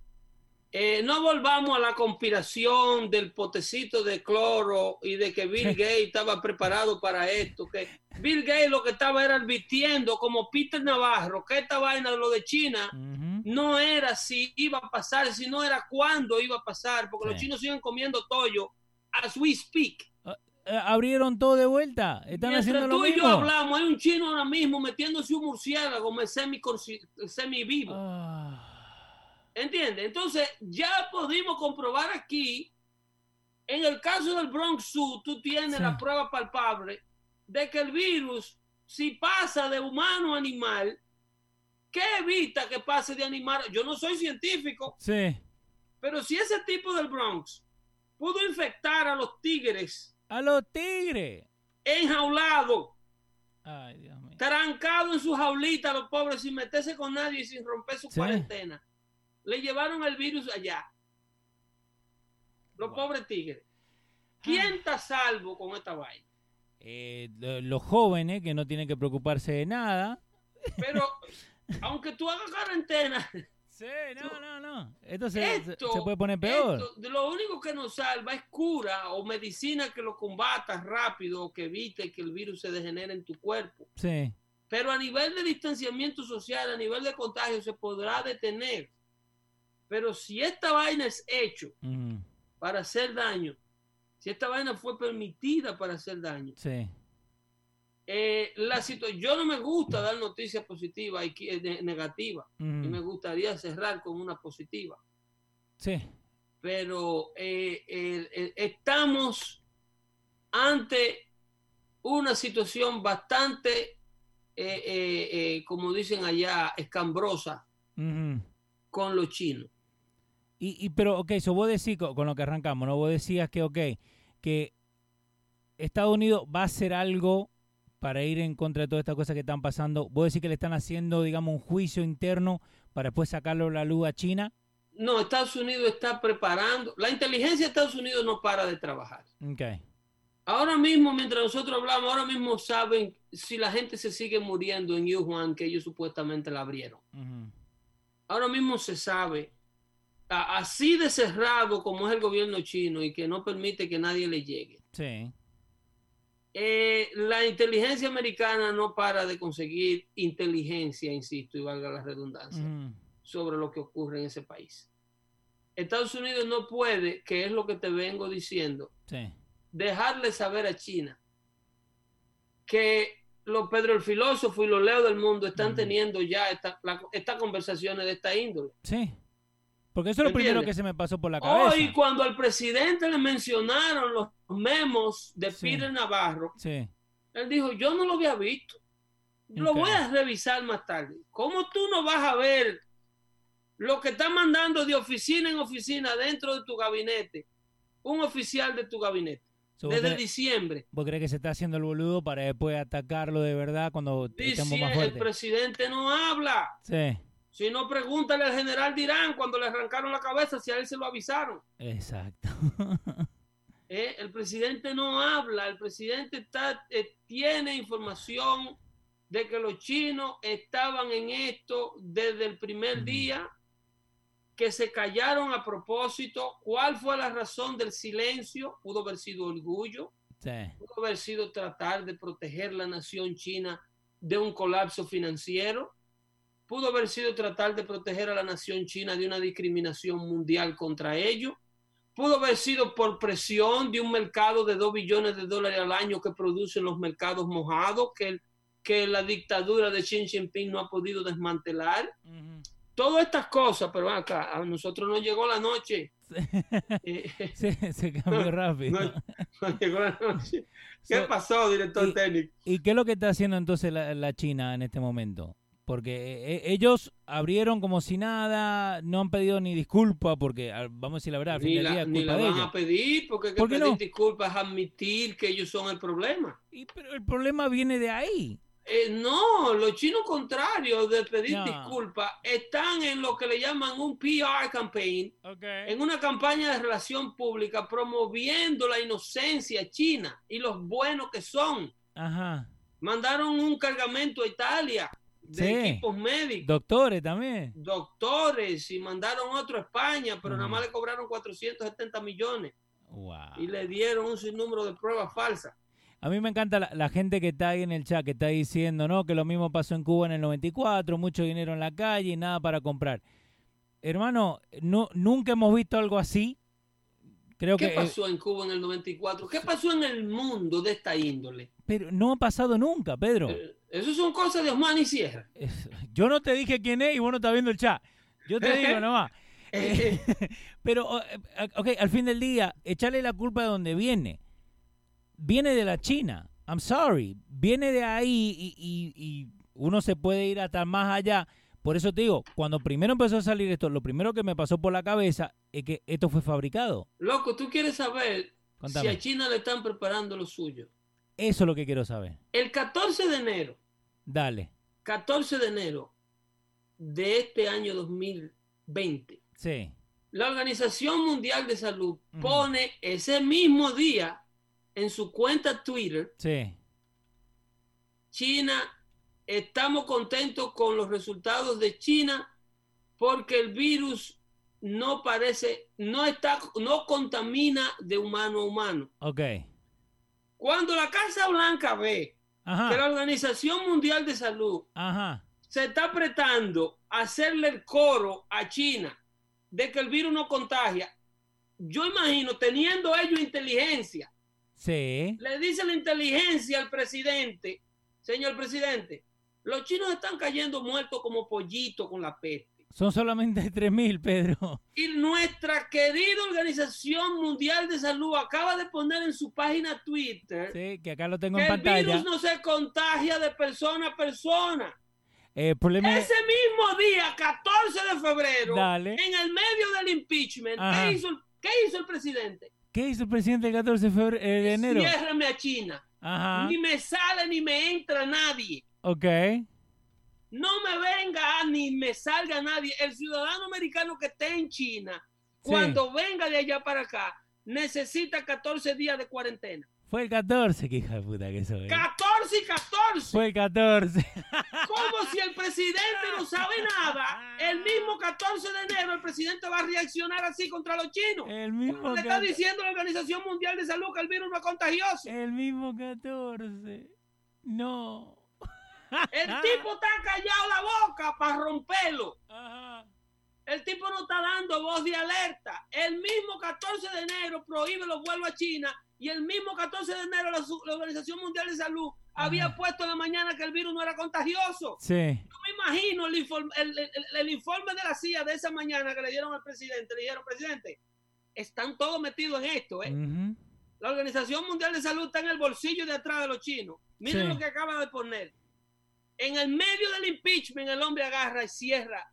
eh, no volvamos a la conspiración del potecito de cloro y de que Bill. Gates estaba preparado para esto. Que Bill Gates lo que estaba era advirtiendo, como Peter Navarro, que esta vaina de lo de China no era si iba a pasar, sino era cuándo iba a pasar, porque los chinos siguen comiendo tollo as we speak. Eh, abrieron todo de vuelta. Están Mientras haciendo lo tú y yo hablamos, hay un chino ahora mismo metiéndose un murciélago semi, semi vivo. Ah, ¿Entiendes? Entonces, ya pudimos comprobar aquí, en el caso del Bronx Zoo, tú tienes Sí. la prueba palpable de que el virus, si pasa de humano a animal, ¿qué evita que pase de animal? Yo no soy científico, sí. pero si ese tipo del Bronx pudo infectar a los tigres A los tigres. enjaulados, Ay, Dios mío. trancados en su jaulita, los pobres, sin meterse con nadie y sin romper su Sí. cuarentena. Le llevaron el virus allá. Los Wow. pobres tigres. ¿Quién está salvo con esta vaina? Eh, lo- los jóvenes que no tienen que preocuparse de nada. Pero, aunque tú hagas cuarentena, Sí, no, no, no. Esto se, se- esto, se puede poner peor. esto, lo único que nos salva es cura o medicina que lo combata rápido o que evite que el virus se degenere en tu cuerpo. Sí. Pero a nivel de distanciamiento social, a nivel de contagio, se podrá detener. Pero si esta vaina es hecho para hacer daño, si esta vaina fue permitida para hacer daño, Sí. Eh, la yo no me gusta dar noticias positivas y negativas. Y me ujú, gustaría cerrar con una positiva. Sí. Pero eh, estamos ante una situación bastante, eh, eh, como dicen allá, escambrosa ujú. con los chinos. Y, y pero, ok, so vos decís, co- con, lo que arrancamos, ¿no? Vos decías que, ok, que Estados Unidos va a hacer algo para ir en contra de todas estas cosas que están pasando. Vos decís que le están haciendo, digamos, un juicio interno para después sacarlo a la luz a China. No, Estados Unidos está preparando. La inteligencia de Estados Unidos no para de trabajar. Ok. Ahora mismo, mientras nosotros hablamos, ahora mismo saben si la gente se sigue muriendo en Wuhan, que ellos supuestamente la abrieron. Ahora mismo se sabe, así de cerrado como es el gobierno chino y que no permite que nadie le llegue. Sí. Eh, la inteligencia americana no para de conseguir inteligencia, insisto, y valga la redundancia, Ujú. sobre lo que ocurre en ese país. Estados Unidos no puede, que es lo que te vengo diciendo, Sí. dejarle saber a China que los Pedro el filósofo y los Leo del mundo están teniendo ya esta- estas conversaciones de esta índole. Sí. Porque eso es lo ¿Me primero que se me pasó por la cabeza. Hoy, cuando al presidente le mencionaron los memos de Sí. Peter Navarro, Sí. él dijo, yo no lo había visto. Lo voy a revisar más tarde. ¿Cómo tú no vas a ver lo que está mandando de oficina en oficina dentro de tu gabinete? Un oficial de tu gabinete. So, ¿vos, Desde diciembre. vos crees que se está haciendo el boludo para después atacarlo de verdad cuando Dice, más el fuertes? presidente no habla. Sí. Si no, pregúntale al general Dirán cuando le arrancaron la cabeza si a él se lo avisaron. Exacto. [laughs] ¿eh? El presidente no habla, el presidente está, eh, tiene información de que los chinos estaban en esto desde el primer día, que se callaron a propósito. ¿Cuál fue la razón del silencio? Pudo haber sido orgullo, sí. pudo haber sido tratar de proteger la nación china de un colapso financiero, pudo haber sido tratar de proteger a la nación china de una discriminación mundial contra ellos, pudo haber sido por presión de un mercado de 2 billones de dólares al año que producen los mercados mojados, que que la dictadura de Xi Jinping no ha podido desmantelar. Todas estas cosas, pero acá, a nosotros nos llegó la noche. Eh, se, se cambió rápido. no, nos llegó la noche. ¿Qué So- pasó, director y- técnico? ¿Y qué es lo que está haciendo entonces la, la China en este momento? Porque eh, ellos abrieron como si nada, no han pedido ni disculpa, porque ah, vamos a decir la verdad, al fin Ni del la, día es ni culpa la de van ellos. a pedir, porque hay que ¿Por qué pedir no? disculpas es admitir que ellos son el problema. Y, pero el problema viene de ahí. Eh, no, los chinos contrarios de pedir No. disculpas están en lo que le llaman un PR campaign, en una campaña de relación pública promoviendo la inocencia china y los buenos que son. Ajá. Mandaron un cargamento a Italia de Sí. equipos médicos, Doctores también. doctores, y mandaron otro a España, pero nada más le cobraron 470 millones Wow. y le dieron un sinnúmero de pruebas falsas. A mí me encanta la, la gente que está ahí en el chat, que está diciendo, ¿no? Que lo mismo pasó en Cuba en el 94, mucho dinero en la calle y nada para comprar. Hermano, no, nunca hemos visto algo así. Creo ¿Qué que... eh, pasó en Cuba en el 94? ¿Qué pasó en el mundo de esta índole? Pero no ha pasado nunca, Pedro. Eh, Eso son cosas de Osman y Sierra. Yo no te dije quién es y vos no estás viendo el chat. Yo te digo [laughs] nomás. Eh, [laughs] Pero, o- eh, ok, al fin del día, echarle la culpa de donde viene. Viene de la China. I'm sorry. Viene de ahí y, y- y uno se puede ir hasta más allá. Por eso te digo, cuando primero empezó a salir esto, lo primero que me pasó por la cabeza es que esto fue fabricado. loco, tú quieres saber Contame. si a China le están preparando lo suyo. Eso es lo que quiero saber. El 14 de enero, Dale. 14 de enero de este año 2020, Sí. la Organización Mundial de Salud pone ese mismo día en su cuenta Twitter, Sí. China, estamos contentos con los resultados de China porque el virus no parece, no está, no contamina de humano a humano. Ok. Cuando la Casa Blanca ve que la. Organización Mundial de Salud Ajá. se está apretando a hacerle el coro a China de que el virus no contagia, yo imagino, teniendo ellos inteligencia, Sí. le dice la inteligencia al presidente, señor presidente, los chinos están cayendo muertos como pollitos con la peste. Son solamente [laughs] 3.000, Pedro. Y nuestra querida Organización Mundial de Salud acaba de poner en su página Twitter Sí, que acá lo tengo que en el pantalla. virus no se contagia de persona a persona. Eh, el problema. Ese mismo día, 14 de febrero, Dale. en el medio del impeachment. ¿qué hizo, el- qué hizo el presidente? ¿Qué hizo el presidente el 14 de, febrero, eh, de enero? Ciérrame a China. Ajá. Ni me sale ni me entra nadie. Ok. No me venga ni me salga nadie. El ciudadano americano que esté en China, Sí. cuando venga de allá para acá, necesita 14 días de cuarentena. Fue el 14, que hija de puta que soy. 14 y 14. Fue el 14. Como si el presidente no sabe nada. El mismo 14 de enero el presidente va a reaccionar así contra los chinos. El mismo Le está 14. diciendo la Organización Mundial de Salud que el virus no es contagioso. El mismo 14. No. El tipo está callado la boca para romperlo. Ajá. El tipo no está dando voz de alerta. El mismo 14 de enero prohíbe los vuelos a China y el mismo 14 de enero la, Organización Mundial de Salud había puesto en la mañana que el virus no era contagioso. Sí. Yo me imagino el informe, el, el- el informe de la CIA de esa mañana que le dieron al presidente. Le dijeron, presidente, están todos metidos en esto. ¿eh? La Organización Mundial de Salud está en el bolsillo de atrás de los chinos. Miren Sí. lo que acaba de poner. En el medio del impeachment, el hombre agarra y cierra.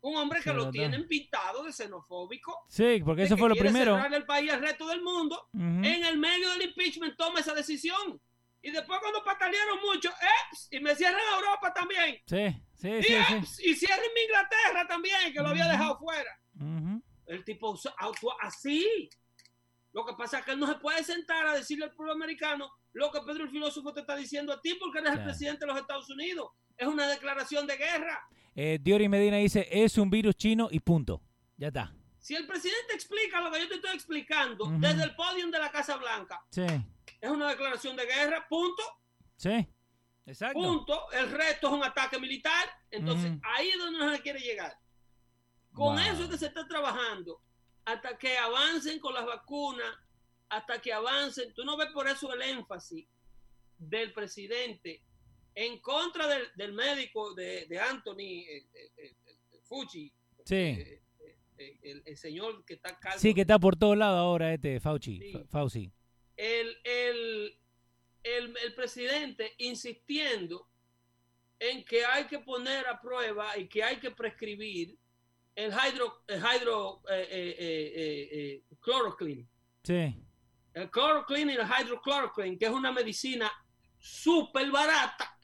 Un hombre que Sí, lo ¿verdad? tienen pintado de xenofóbico. Sí, porque eso fue lo primero. cerrar el país al resto del mundo. En el medio del impeachment toma esa decisión. Y después cuando patalearon mucho, ¡eps! y me cierran a Europa también. Sí, sí, Y, sí, y cierren mi Inglaterra también, que lo había dejado fuera. El tipo actúa así. Lo que pasa es que él no se puede sentar a decirle al pueblo americano lo que Pedro el filósofo te está diciendo a ti porque eres el Claro. presidente de los Estados Unidos. Es una declaración de guerra. Eh, Diori Medina dice, es un virus chino y punto. Ya está. Si el presidente explica lo que yo te estoy explicando desde el podio de la Casa Blanca, Sí, es una declaración de guerra, punto, sí. Exacto. punto. El resto es un ataque militar. Entonces, ahí es donde no se quiere llegar. Con Wow. eso es que se está trabajando hasta que avancen con las vacunas, hasta que avancen. Tú no ves por eso el énfasis del presidente en contra del, del médico de, de Anthony eh, eh, eh, Fucci, Sí. eh, eh, el, el señor que está calvo. Sí, que está por todos lados ahora este Fauci. Sí. Fa- Fauci. el, el, el, el presidente insistiendo en que hay que poner a prueba y que hay que prescribir el hydro, el hydro eh, eh, eh, eh, chloroquine. Sí. El chloroquine y el hydrochloroquine, que es una medicina súper barata,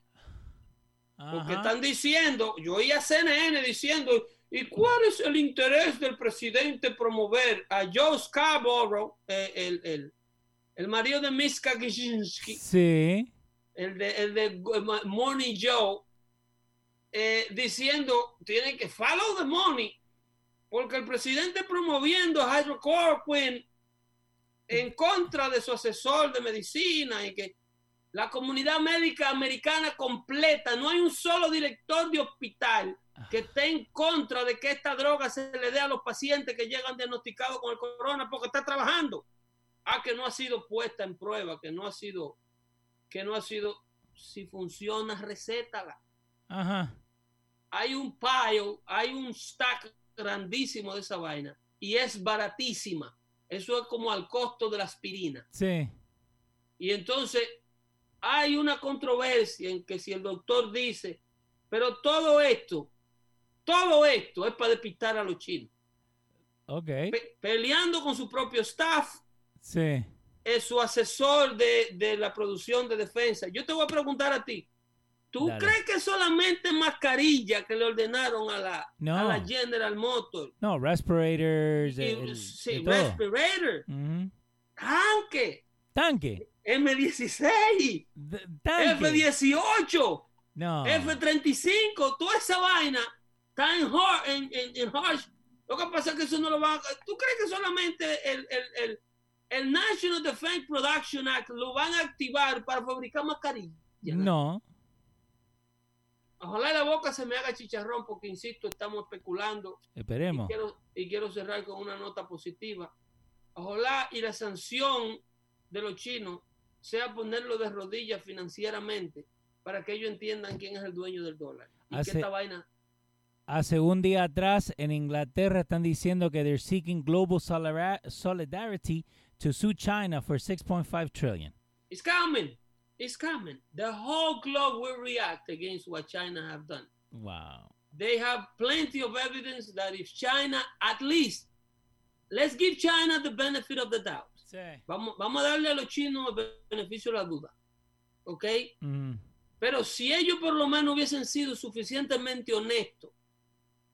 porque están diciendo, yo oí a CNN diciendo, ¿y cuál es el interés del presidente promover a Joe Scarborough, el, el, el marido de Miska Gizinski, Sí. el de, el de Money Joe, eh, diciendo, tiene que follow the money, porque el presidente promoviendo a hydrochloroquine en contra de su asesor de medicina y que la comunidad médica americana completa, no hay un solo director de hospital que esté en contra de que esta droga se le dé a los pacientes que llegan diagnosticados con el corona porque está trabajando. Ah, que no ha sido puesta en prueba, que no ha sido, que no ha sido, si funciona, recétala. Ajá. Hay un pile, hay un stack grandísimo de esa vaina y es baratísima. Eso es como al costo de la aspirina. Sí. Y entonces hay una controversia en que si el doctor dice, pero todo esto, todo esto es para despistar a los chinos. Ok. Pe- peleando con su propio staff, Sí. es su asesor de, de la producción de defensa. Yo te voy a preguntar a ti. ¿Tú Dale. crees que solamente mascarilla que le ordenaron a la, No. a la General Motors? No, respirators. Y- el- sí, respirator, tanque, Tanque. M16, D- tanque. F18, No. F35, toda esa vaina está en, har- en, en- en Harsh. Lo que pasa es que eso no lo van a... ¿Tú crees que solamente el, el, el, el National Defense Production Act lo van a activar para fabricar mascarillas? No. Ojalá la boca se me haga chicharrón porque, insisto, estamos especulando y Esperemos. quiero, y quiero cerrar con una nota positiva. Ojalá y la sanción de los chinos sea ponerlo de rodillas financieramente para que ellos entiendan quién es el dueño del dólar. Y Hace- que esta vaina... Hace un día atrás en Inglaterra están diciendo que they're seeking global solidar- solidarity to sue China for 6.5 trillion. It's coming. It's coming. The whole globe will react against what China have done. Wow. They have plenty of evidence that if China, at least, let's give China the benefit of the doubt. Sí. Vamos, vamos a darle a los chinos el beneficio de la duda. ¿Ok? Pero si ellos por lo menos hubiesen sido suficientemente honestos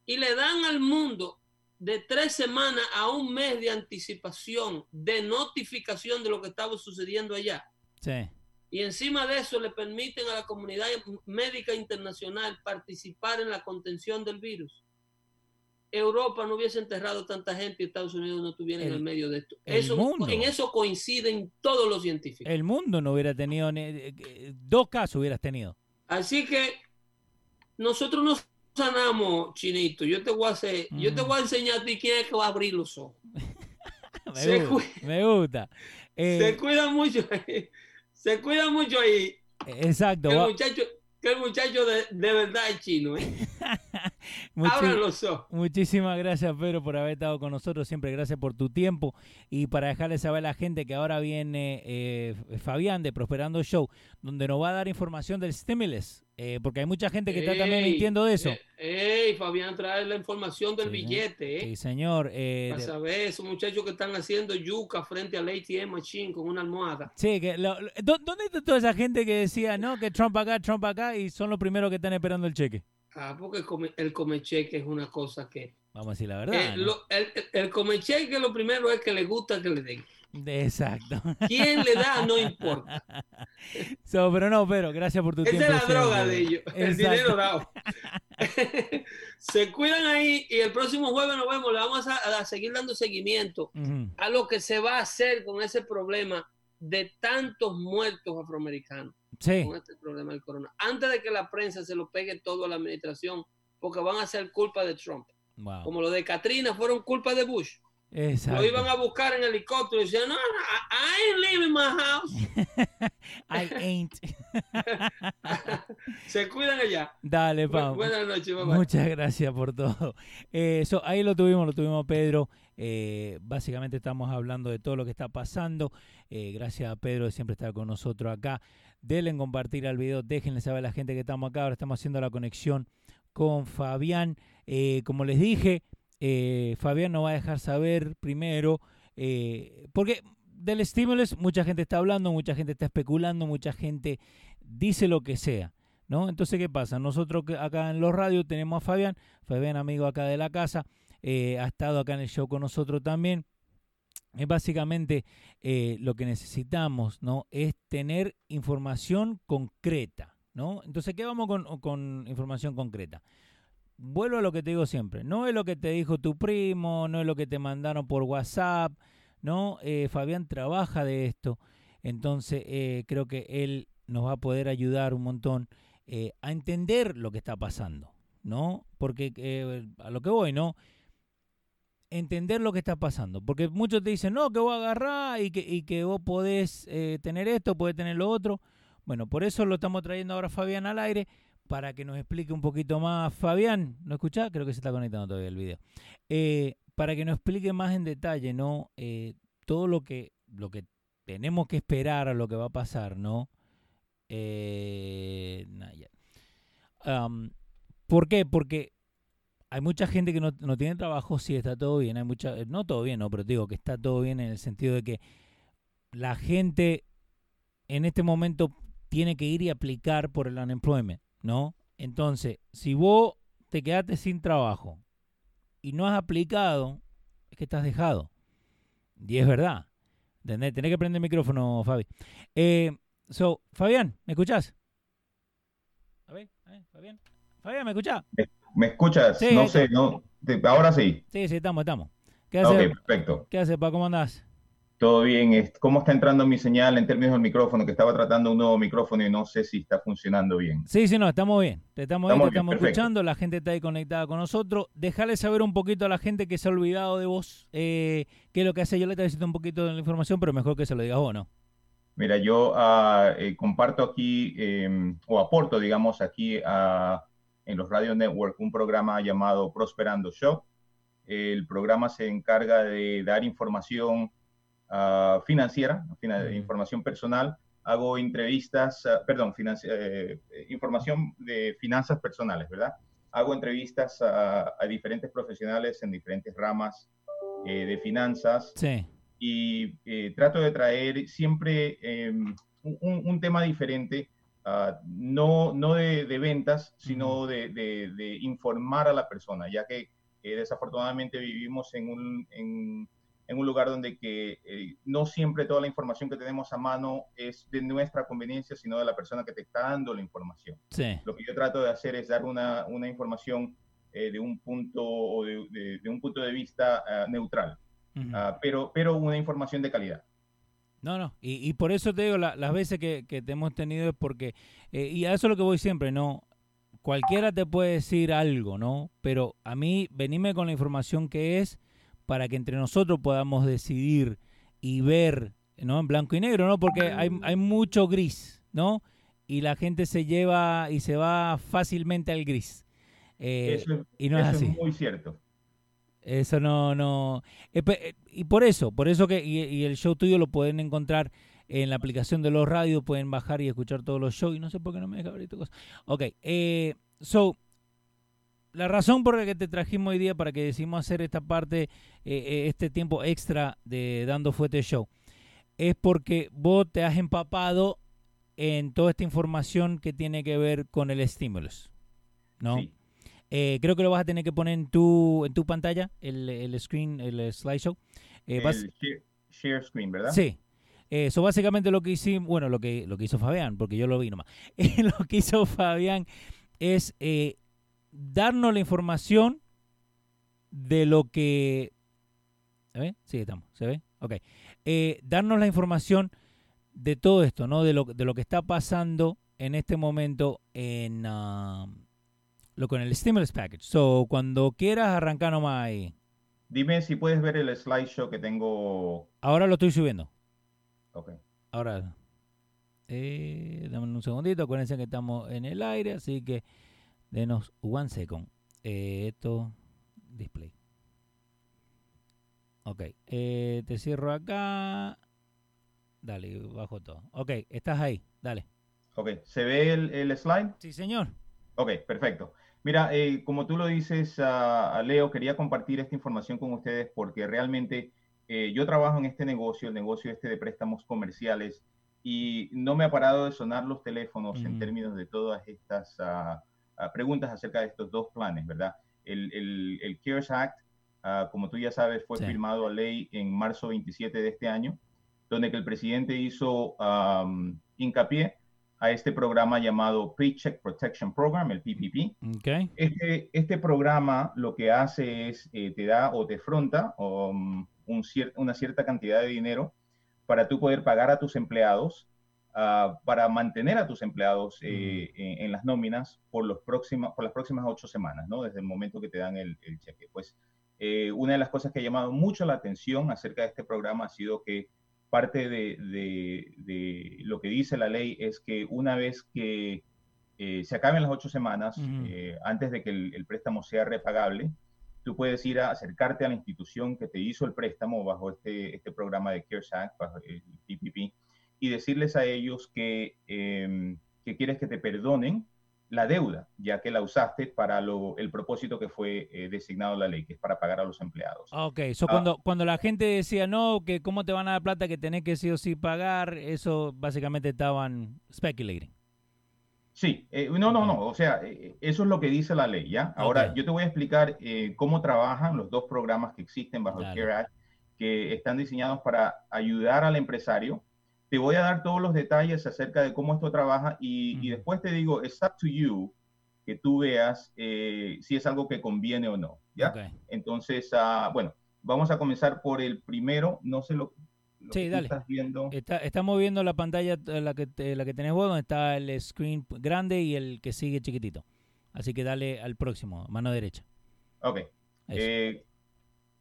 y le dan al mundo de tres semanas a un mes de anticipación, de notificación de lo que estaba sucediendo allá, Sí. Y encima de eso le permiten a la comunidad médica internacional participar en la contención del virus, Europa no hubiese enterrado tanta gente y Estados Unidos no estuviera en El- el medio de esto. el Eso, mundo. en eso coinciden todos los científicos. El mundo no hubiera tenido ni- eh, eh, dos casos hubieras tenido. Así que nosotros nos sanamos, chinito. Yo te voy a hacer, yo te Ujú. voy a enseñar a ti quién es que va a abrir los ojos. [laughs] Me gusta. Me gusta. Eh, Se cuida mucho, se cuida mucho ahí. exacto. Que el muchacho, que el muchacho de, de verdad es chino. ¿eh? [laughs] Muchi- los ojos. Muchísimas gracias, Pedro, por haber estado con nosotros. Siempre gracias por tu tiempo. Y para dejarle saber a la gente que ahora viene eh, Fabián de Prosperando Show, donde nos va a dar información del stimulus. Eh, porque hay mucha gente que está también mintiendo de eso. eh, Ey, Fabián, trae la información del Sí, billete, ¿eh? Sí, señor. eh, Para de- saber, esos muchachos que están haciendo yuca frente al ATM machine con una almohada. Sí, que lo- lo- ¿dó- ¿dónde está toda esa gente que decía, no, que Trump acá, Trump acá, y son los primeros que están esperando el cheque? Ah, porque el come, el comecheque es una cosa que... Vamos a decir la verdad. Eh, ¿no? lo- el, el- el comecheque lo primero es que le gusta que le den. Exacto. ¿Quién le da? No importa. [laughs] So, pero no, pero gracias por tu Esa tiempo. es la droga de ellos, el dinero dado. [laughs] [laughs] Se cuidan ahí y el próximo jueves nos vemos. Le vamos a, a seguir dando seguimiento a lo que se va a hacer con ese problema de tantos muertos afroamericanos, Sí, con este problema del corona. Antes de que la prensa se lo pegue todo a la administración, porque van a ser culpa de Trump. wow. Como lo de Katrina fueron culpa de Bush. Exacto. Lo iban a buscar en helicóptero y decían, no, no, I ain't leaving my house. [laughs] I ain't. [laughs] Se cuidan allá. Dale, Bu- Pau. buenas noches, bye. Muchas gracias por todo. Eh, so, ahí lo tuvimos, lo tuvimos Pedro. Eh, básicamente estamos hablando de todo lo que está pasando. Eh, gracias a Pedro de siempre estar con nosotros acá. Denle en compartir al video, déjenle saber a la gente que estamos acá. Ahora estamos haciendo la conexión con Fabián. Eh, como les dije, eh, Fabián nos va a dejar saber primero, eh, porque del estímulo mucha gente está hablando, mucha gente está especulando, mucha gente dice lo que sea. ¿No? Entonces, ¿qué pasa? Nosotros acá en los radios tenemos a Fabián, Fabián amigo acá de la casa, eh, ha estado acá en el show con nosotros también. Es básicamente eh, lo que necesitamos, ¿no? Es tener información concreta, ¿no? Entonces, ¿qué vamos con, con información concreta? Vuelvo a lo que te digo siempre, no es lo que te dijo tu primo, no es lo que te mandaron por WhatsApp, ¿no? Eh, Fabián trabaja de esto, entonces eh, creo que él nos va a poder ayudar un montón eh, a entender lo que está pasando, ¿no? Porque eh, a lo que voy, ¿no? Entender lo que está pasando. Porque muchos te dicen, no, que voy a agarrar y que, y que vos podés tener esto, podés tener lo otro. Bueno, por eso lo estamos trayendo ahora Fabián al aire, para que nos explique un poquito más. Fabián, ¿no escuchás? Creo que se está conectando todavía el video. Eh, para que nos explique más en detalle, ¿no? Eh, todo lo que, lo que tenemos que esperar a lo que va a pasar, ¿no? Eh, nah, ¿Por qué? Porque hay mucha gente que no, no tiene trabajo, sí está todo bien, hay mucha, no todo bien, no, pero digo que está todo bien en el sentido de que la gente en este momento tiene que ir y aplicar por el unemployment, ¿no? Entonces, si vos te quedaste sin trabajo y no has aplicado, es que estás dejado. Y es verdad. ¿Entendés? Tenés que prender el micrófono, Fabi. Eh, so, Fabián, ¿me escuchás? A ver, a ver, Fabián. Fabián, ¿me escuchás? ¿Me escuchas? Sí, no sé, no. te- ahora sí. Sí, sí, estamos, estamos. ¿Qué Ok, haces, perfecto. ¿qué haces pa? ¿Cómo andás? Todo bien. ¿Cómo está entrando mi señal en términos del micrófono? Que estaba tratando un nuevo micrófono y no sé si está funcionando bien. Sí, sí, no, estamos bien. Te estamos, bien, Estamos te bien, estamos perfecto. escuchando, la gente está ahí conectada con nosotros. Dejale saber un poquito a la gente que se ha olvidado de vos eh, qué es lo que hace Yoleta, necesito un poquito de la información, pero mejor que se lo digas vos, ¿no? Mira, yo ah, eh, comparto aquí eh, o aporto, digamos, aquí ah, en los Radio Network un programa llamado Prosperando Show. El programa se encarga de dar información ah, financiera, fina- información personal. Hago entrevistas, ah, perdón, eh, información de finanzas personales, ¿verdad? Hago entrevistas a, a diferentes profesionales en diferentes ramas eh, de finanzas Sí. y eh, trato de traer siempre eh, un, un tema diferente, ah, no, no de, de ventas, sino de, de- de informar a la persona, ya que desafortunadamente vivimos en un, en, en un lugar donde que, eh, no siempre toda la información que tenemos a mano es de nuestra conveniencia, sino de la persona que te está dando la información. Sí. Lo que yo trato de hacer es dar una, una información eh, de un punto o de, de- de un punto de vista ah, neutral. Ujú. Ah, pero, pero una información de calidad. No, no. Y, y por eso te digo, la- las veces que, que te hemos tenido es porque, eh, y a eso es lo que voy siempre, ¿no? Cualquiera te puede decir algo, ¿no? Pero a mí, venime con la información que es para que entre nosotros podamos decidir y ver, ¿no? En blanco y negro, ¿no? Porque hay, hay mucho gris, ¿no? Y la gente se lleva y se va fácilmente al gris. Eh, eso es, y no es eso así. muy cierto. Eso no, no. eh, eh, Y por eso, por eso que y, y el show tuyo lo pueden encontrar en la aplicación de los radios, pueden bajar y escuchar todos los shows. Y no sé por qué no me deja abrir esta cosa. Ok, eh, so, la razón por la que te trajimos hoy día para que decidimos hacer esta parte, eh, eh, este tiempo extra de Dando Fuete Show, es porque vos te has empapado en toda esta información que tiene que ver con el estímulos. ¿no? Sí. Eh, creo que lo vas a tener que poner en tu, en tu pantalla, el, el screen, el slideshow. Eh, vas- El share, share screen, ¿verdad? Sí. Eso básicamente lo que hicimos, bueno, lo que, lo que hizo Fabián, porque yo lo vi nomás. [laughs] Lo que hizo Fabián es darnos la información de lo que... ¿Se ve? Sí, estamos. ¿Se ve? Ok. Eh, darnos la información de todo esto, ¿no? De lo, de lo que está pasando en este momento en... ah, lo con el stimulus package. So, cuando quieras arrancar nomás ahí. Dime si puedes ver el slideshow que tengo. Ahora lo estoy subiendo. Ok. Ahora, eh, dame un segundito. Acuérdense que estamos en el aire, así que denos one second. Eh, esto, display. Ok, eh, te cierro acá. Dale, bajo todo. Ok, estás ahí, dale. Ok, ¿se ve el, el slide? Sí, señor. Ok, perfecto. Mira, eh, como tú lo dices, ah, Leo, quería compartir esta información con ustedes porque realmente yo trabajo en este negocio, el negocio este de préstamos comerciales, y no me ha parado de sonar los teléfonos en Ujú. términos de todas estas ah, ah, preguntas acerca de estos dos planes, ¿verdad? El, el- el CARES Act, ah, como tú ya sabes, fue Sí. firmado a ley en marzo 27 de este año, donde que el presidente hizo am, hincapié a este programa llamado Paycheck Protection Program, el PPP. Ok. Este, este programa lo que hace es, eh, te da o te fronta um, un cier- una cierta cantidad de dinero para tú poder pagar a tus empleados, ah, para mantener a tus empleados eh, en, en las nóminas por, los próximas, por las próximas ocho semanas, ¿no? Desde el momento que te dan el, el cheque. Pues eh, una de las cosas que ha llamado mucho la atención acerca de este programa ha sido que parte de, de- de lo que dice la ley es que una vez que eh, se acaben las ocho semanas, eh, antes de que el, el préstamo sea repagable, tú puedes ir a acercarte a la institución que te hizo el préstamo bajo este, este programa de CARES Act, bajo el PPP, y decirles a ellos que, em, que quieres que te perdonen la deuda, ya que la usaste para lo- el propósito que fue eh, designado la ley, que es para pagar a los empleados. Ok, so Ah. cuando, cuando la gente decía no, que cómo te van a dar plata, que tenés que sí o sí pagar, eso básicamente estaban speculating. Sí, eh, no, no, no, o sea, eh, eso es lo que dice la ley, ¿ya? Ahora, Ok. yo te voy a explicar eh, cómo trabajan los dos programas que existen bajo Dale. el CARE Act, que están diseñados para ayudar al empresario. Te voy a dar todos los detalles acerca de cómo esto trabaja y, después te digo, it's up to you que tú veas eh, si es algo que conviene o no, ¿ya? Entonces, ah, bueno, vamos a comenzar por el primero, no sé lo, lo Sí, que dale. estás viendo. Está, estamos viendo la pantalla, eh, la que, la que tenés vos, donde está el screen grande y el que sigue chiquitito. Así que dale al próximo, mano derecha. Ok. Eh,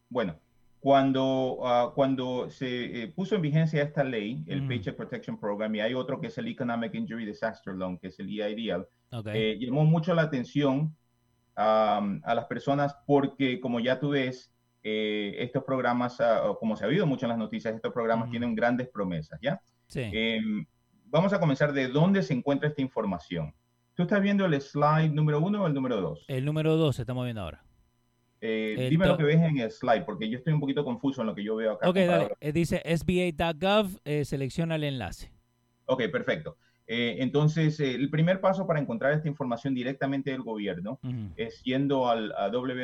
bueno, cuando, ah, cuando se eh, puso en vigencia esta ley, el Ujú. Paycheck Protection Program, y hay otro que es el Economic Injury Disaster Loan, que es el EIDL, Ok. eh, llamó mucho la atención am, a las personas porque, como ya tú ves, eh, estos programas, o como se ha oído mucho en las noticias, estos programas Ujú. tienen grandes promesas, ¿ya? sí. Em, vamos a comenzar de dónde se encuentra esta información. ¿Tú estás viendo el slide número uno o el número dos? el número 2 estamos viendo ahora. Eh, el dime lo que ves en el slide, porque yo estoy un poquito confuso en lo que yo veo acá. Ok, dale. Eh, dice sba.gov, eh, selecciona el enlace. Ok, perfecto. Eh, entonces, eh, el primer paso para encontrar esta información directamente del gobierno es yendo al, a www.sba.gov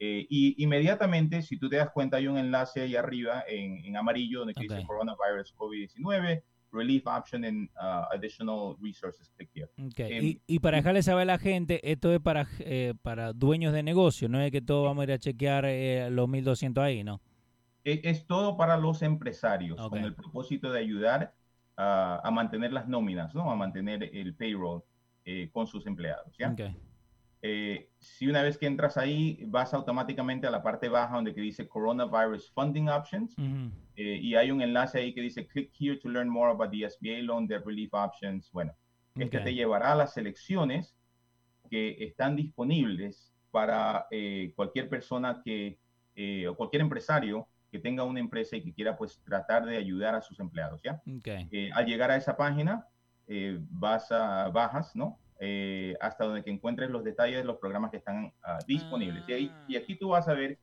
eh, y inmediatamente, si tú te das cuenta, hay un enlace ahí arriba en, en amarillo donde dice Coronavirus COVID-19, Relief Option and uh, Additional Resources. Click here. Ok, Em, y, y para dejarle saber a la gente, esto es para, eh, para dueños de negocio, no es que todos vamos a ir a chequear eh, los 1200 ahí, ¿no? E- Es, todo para los empresarios, con el propósito de ayudar a, a mantener las nóminas, ¿no? A mantener el payroll eh, con sus empleados, ¿ya? Ok. Eh, si una vez que entras ahí, vas automáticamente a la parte baja donde que dice Coronavirus Funding Options Ujú. Eh, y hay un enlace ahí que dice Click here to learn more about the SBA loan, debt relief options. Bueno, este Ok. te llevará a las selecciones que están disponibles para eh, cualquier persona que, eh, o cualquier empresario que tenga una empresa y que quiera pues tratar de ayudar a sus empleados, ¿ya? Ok. Eh, al llegar a esa página, eh, vas a, bajas, ¿no? Eh, hasta donde que encuentres los detalles de los programas que están ah, disponibles. Y, ahí- y aquí tú vas a ver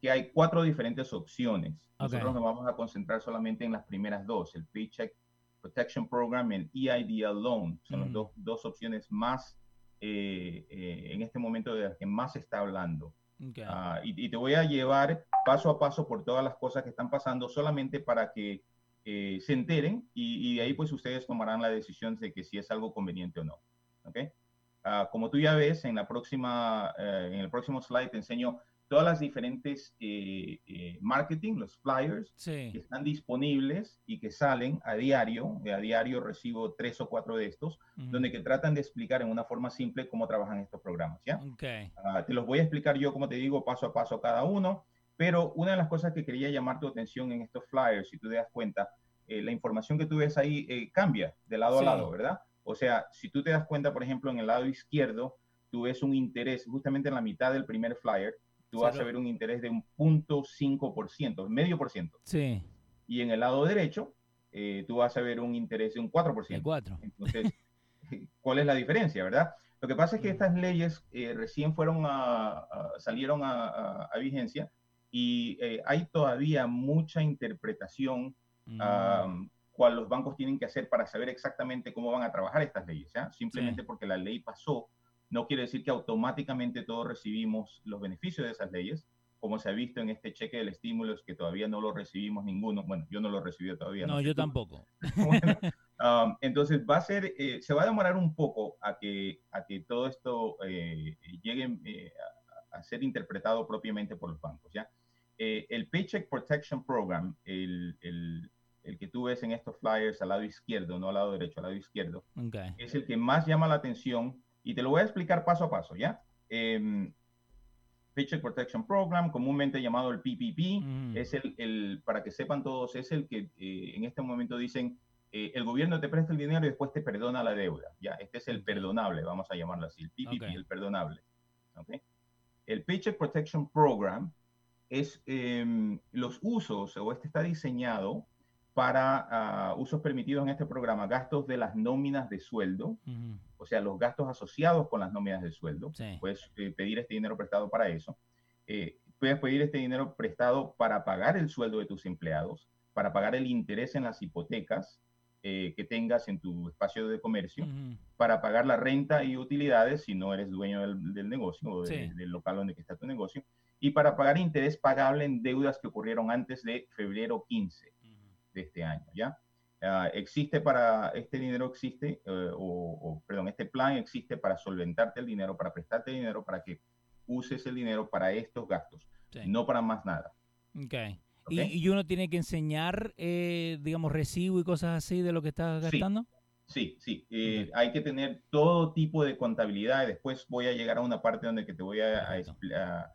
que hay cuatro diferentes opciones. Nosotros Ok. nos vamos a concentrar solamente en las primeras dos, el Paycheck Protection Program y el EIDL Loan. Son las Ujú. dos, dos opciones más, eh, eh, en este momento, de las que más se está hablando. Ok. Ah, y, y te voy a llevar paso a paso por todas las cosas que están pasando solamente para que eh, se enteren y, y de ahí pues ustedes tomarán la decisión de que si es algo conveniente o no. ¿ok? Ah, como tú ya ves, en, la próxima, eh, en el próximo slide te enseño todas las diferentes eh, eh, marketing, los flyers Sí. que están disponibles y que salen a diario. A diario recibo tres o cuatro de estos, donde que tratan de explicar en una forma simple cómo trabajan estos programas, ¿ya? Ok. Ah, te los voy a explicar yo, como te digo, paso a paso cada uno, pero una de las cosas que quería llamar tu atención en estos flyers, si tú te das cuenta, eh, la información que tú ves ahí eh, cambia de lado Sí. a lado, ¿verdad? O sea, si tú te das cuenta, por ejemplo, en el lado izquierdo, tú ves un interés justamente en la mitad del primer flyer, tú vas a ver un interés de un punto cinco por ciento, medio por ciento. Sí. Y en el lado derecho, eh, tú vas a ver un interés de un 4%. De cuatro. Entonces, [laughs] ¿cuál es la diferencia, verdad? Lo que pasa es que Mm. estas leyes eh, recién fueron a, a- salieron a, a- a vigencia y eh, hay todavía mucha interpretación Mm. am, cual los bancos tienen que hacer para saber exactamente cómo van a trabajar estas leyes. ¿ya? Simplemente Sí. porque la ley pasó, no quiere decir que automáticamente todos recibimos los beneficios de esas leyes, como se ha visto en este cheque del estímulo, que todavía no lo recibimos ninguno. Bueno, yo no lo recibí todavía. no, sé yo tampoco. [laughs] Bueno, um, entonces va a ser, eh, se va a demorar un poco a que, a que todo esto eh, llegue eh, a, a ser interpretado propiamente por los bancos, ¿ya? El Paycheck Protection Program, el, el, el que tú ves en estos flyers al lado izquierdo, no al lado derecho, al lado izquierdo, es el que más llama la atención y te lo voy a explicar paso a paso, ¿ya? Em, Paycheck Protection Program, comúnmente llamado el PPP, Mm. es el, el, para que sepan todos, es el que eh, en este momento dicen, eh, el gobierno te presta el dinero y después te perdona la deuda, ¿ya? Este es el perdonable, vamos a llamarlo así, el PPP, el perdonable. El Paycheck Protection Program es em, los usos, o este está diseñado para ah, usos permitidos en este programa, gastos de las nóminas de sueldo, o sea, los gastos asociados con las nóminas de sueldo. Sí. Puedes eh, pedir este dinero prestado para eso. Eh, puedes pedir este dinero prestado para pagar el sueldo de tus empleados, para pagar el interés en las hipotecas eh, que tengas en tu espacio de comercio, para pagar la renta y utilidades si no eres dueño del, del negocio o de- Sí. del local donde está tu negocio, y para pagar interés pagable en deudas que ocurrieron antes de febrero 15 Ujú. De este año, ¿ya? Ah, existe para, este dinero existe, eh, o, o, perdón, este plan existe para solventarte el dinero, para prestarte dinero, para que uses el dinero para estos gastos, Sí. no para más nada. Ok. ¿ok? ¿Y, y uno tiene que enseñar, eh, digamos, recibo y cosas así de lo que estás Sí. gastando? Sí, sí, eh, hay que tener todo tipo de contabilidad. Después voy a llegar a una parte donde que te voy a, a-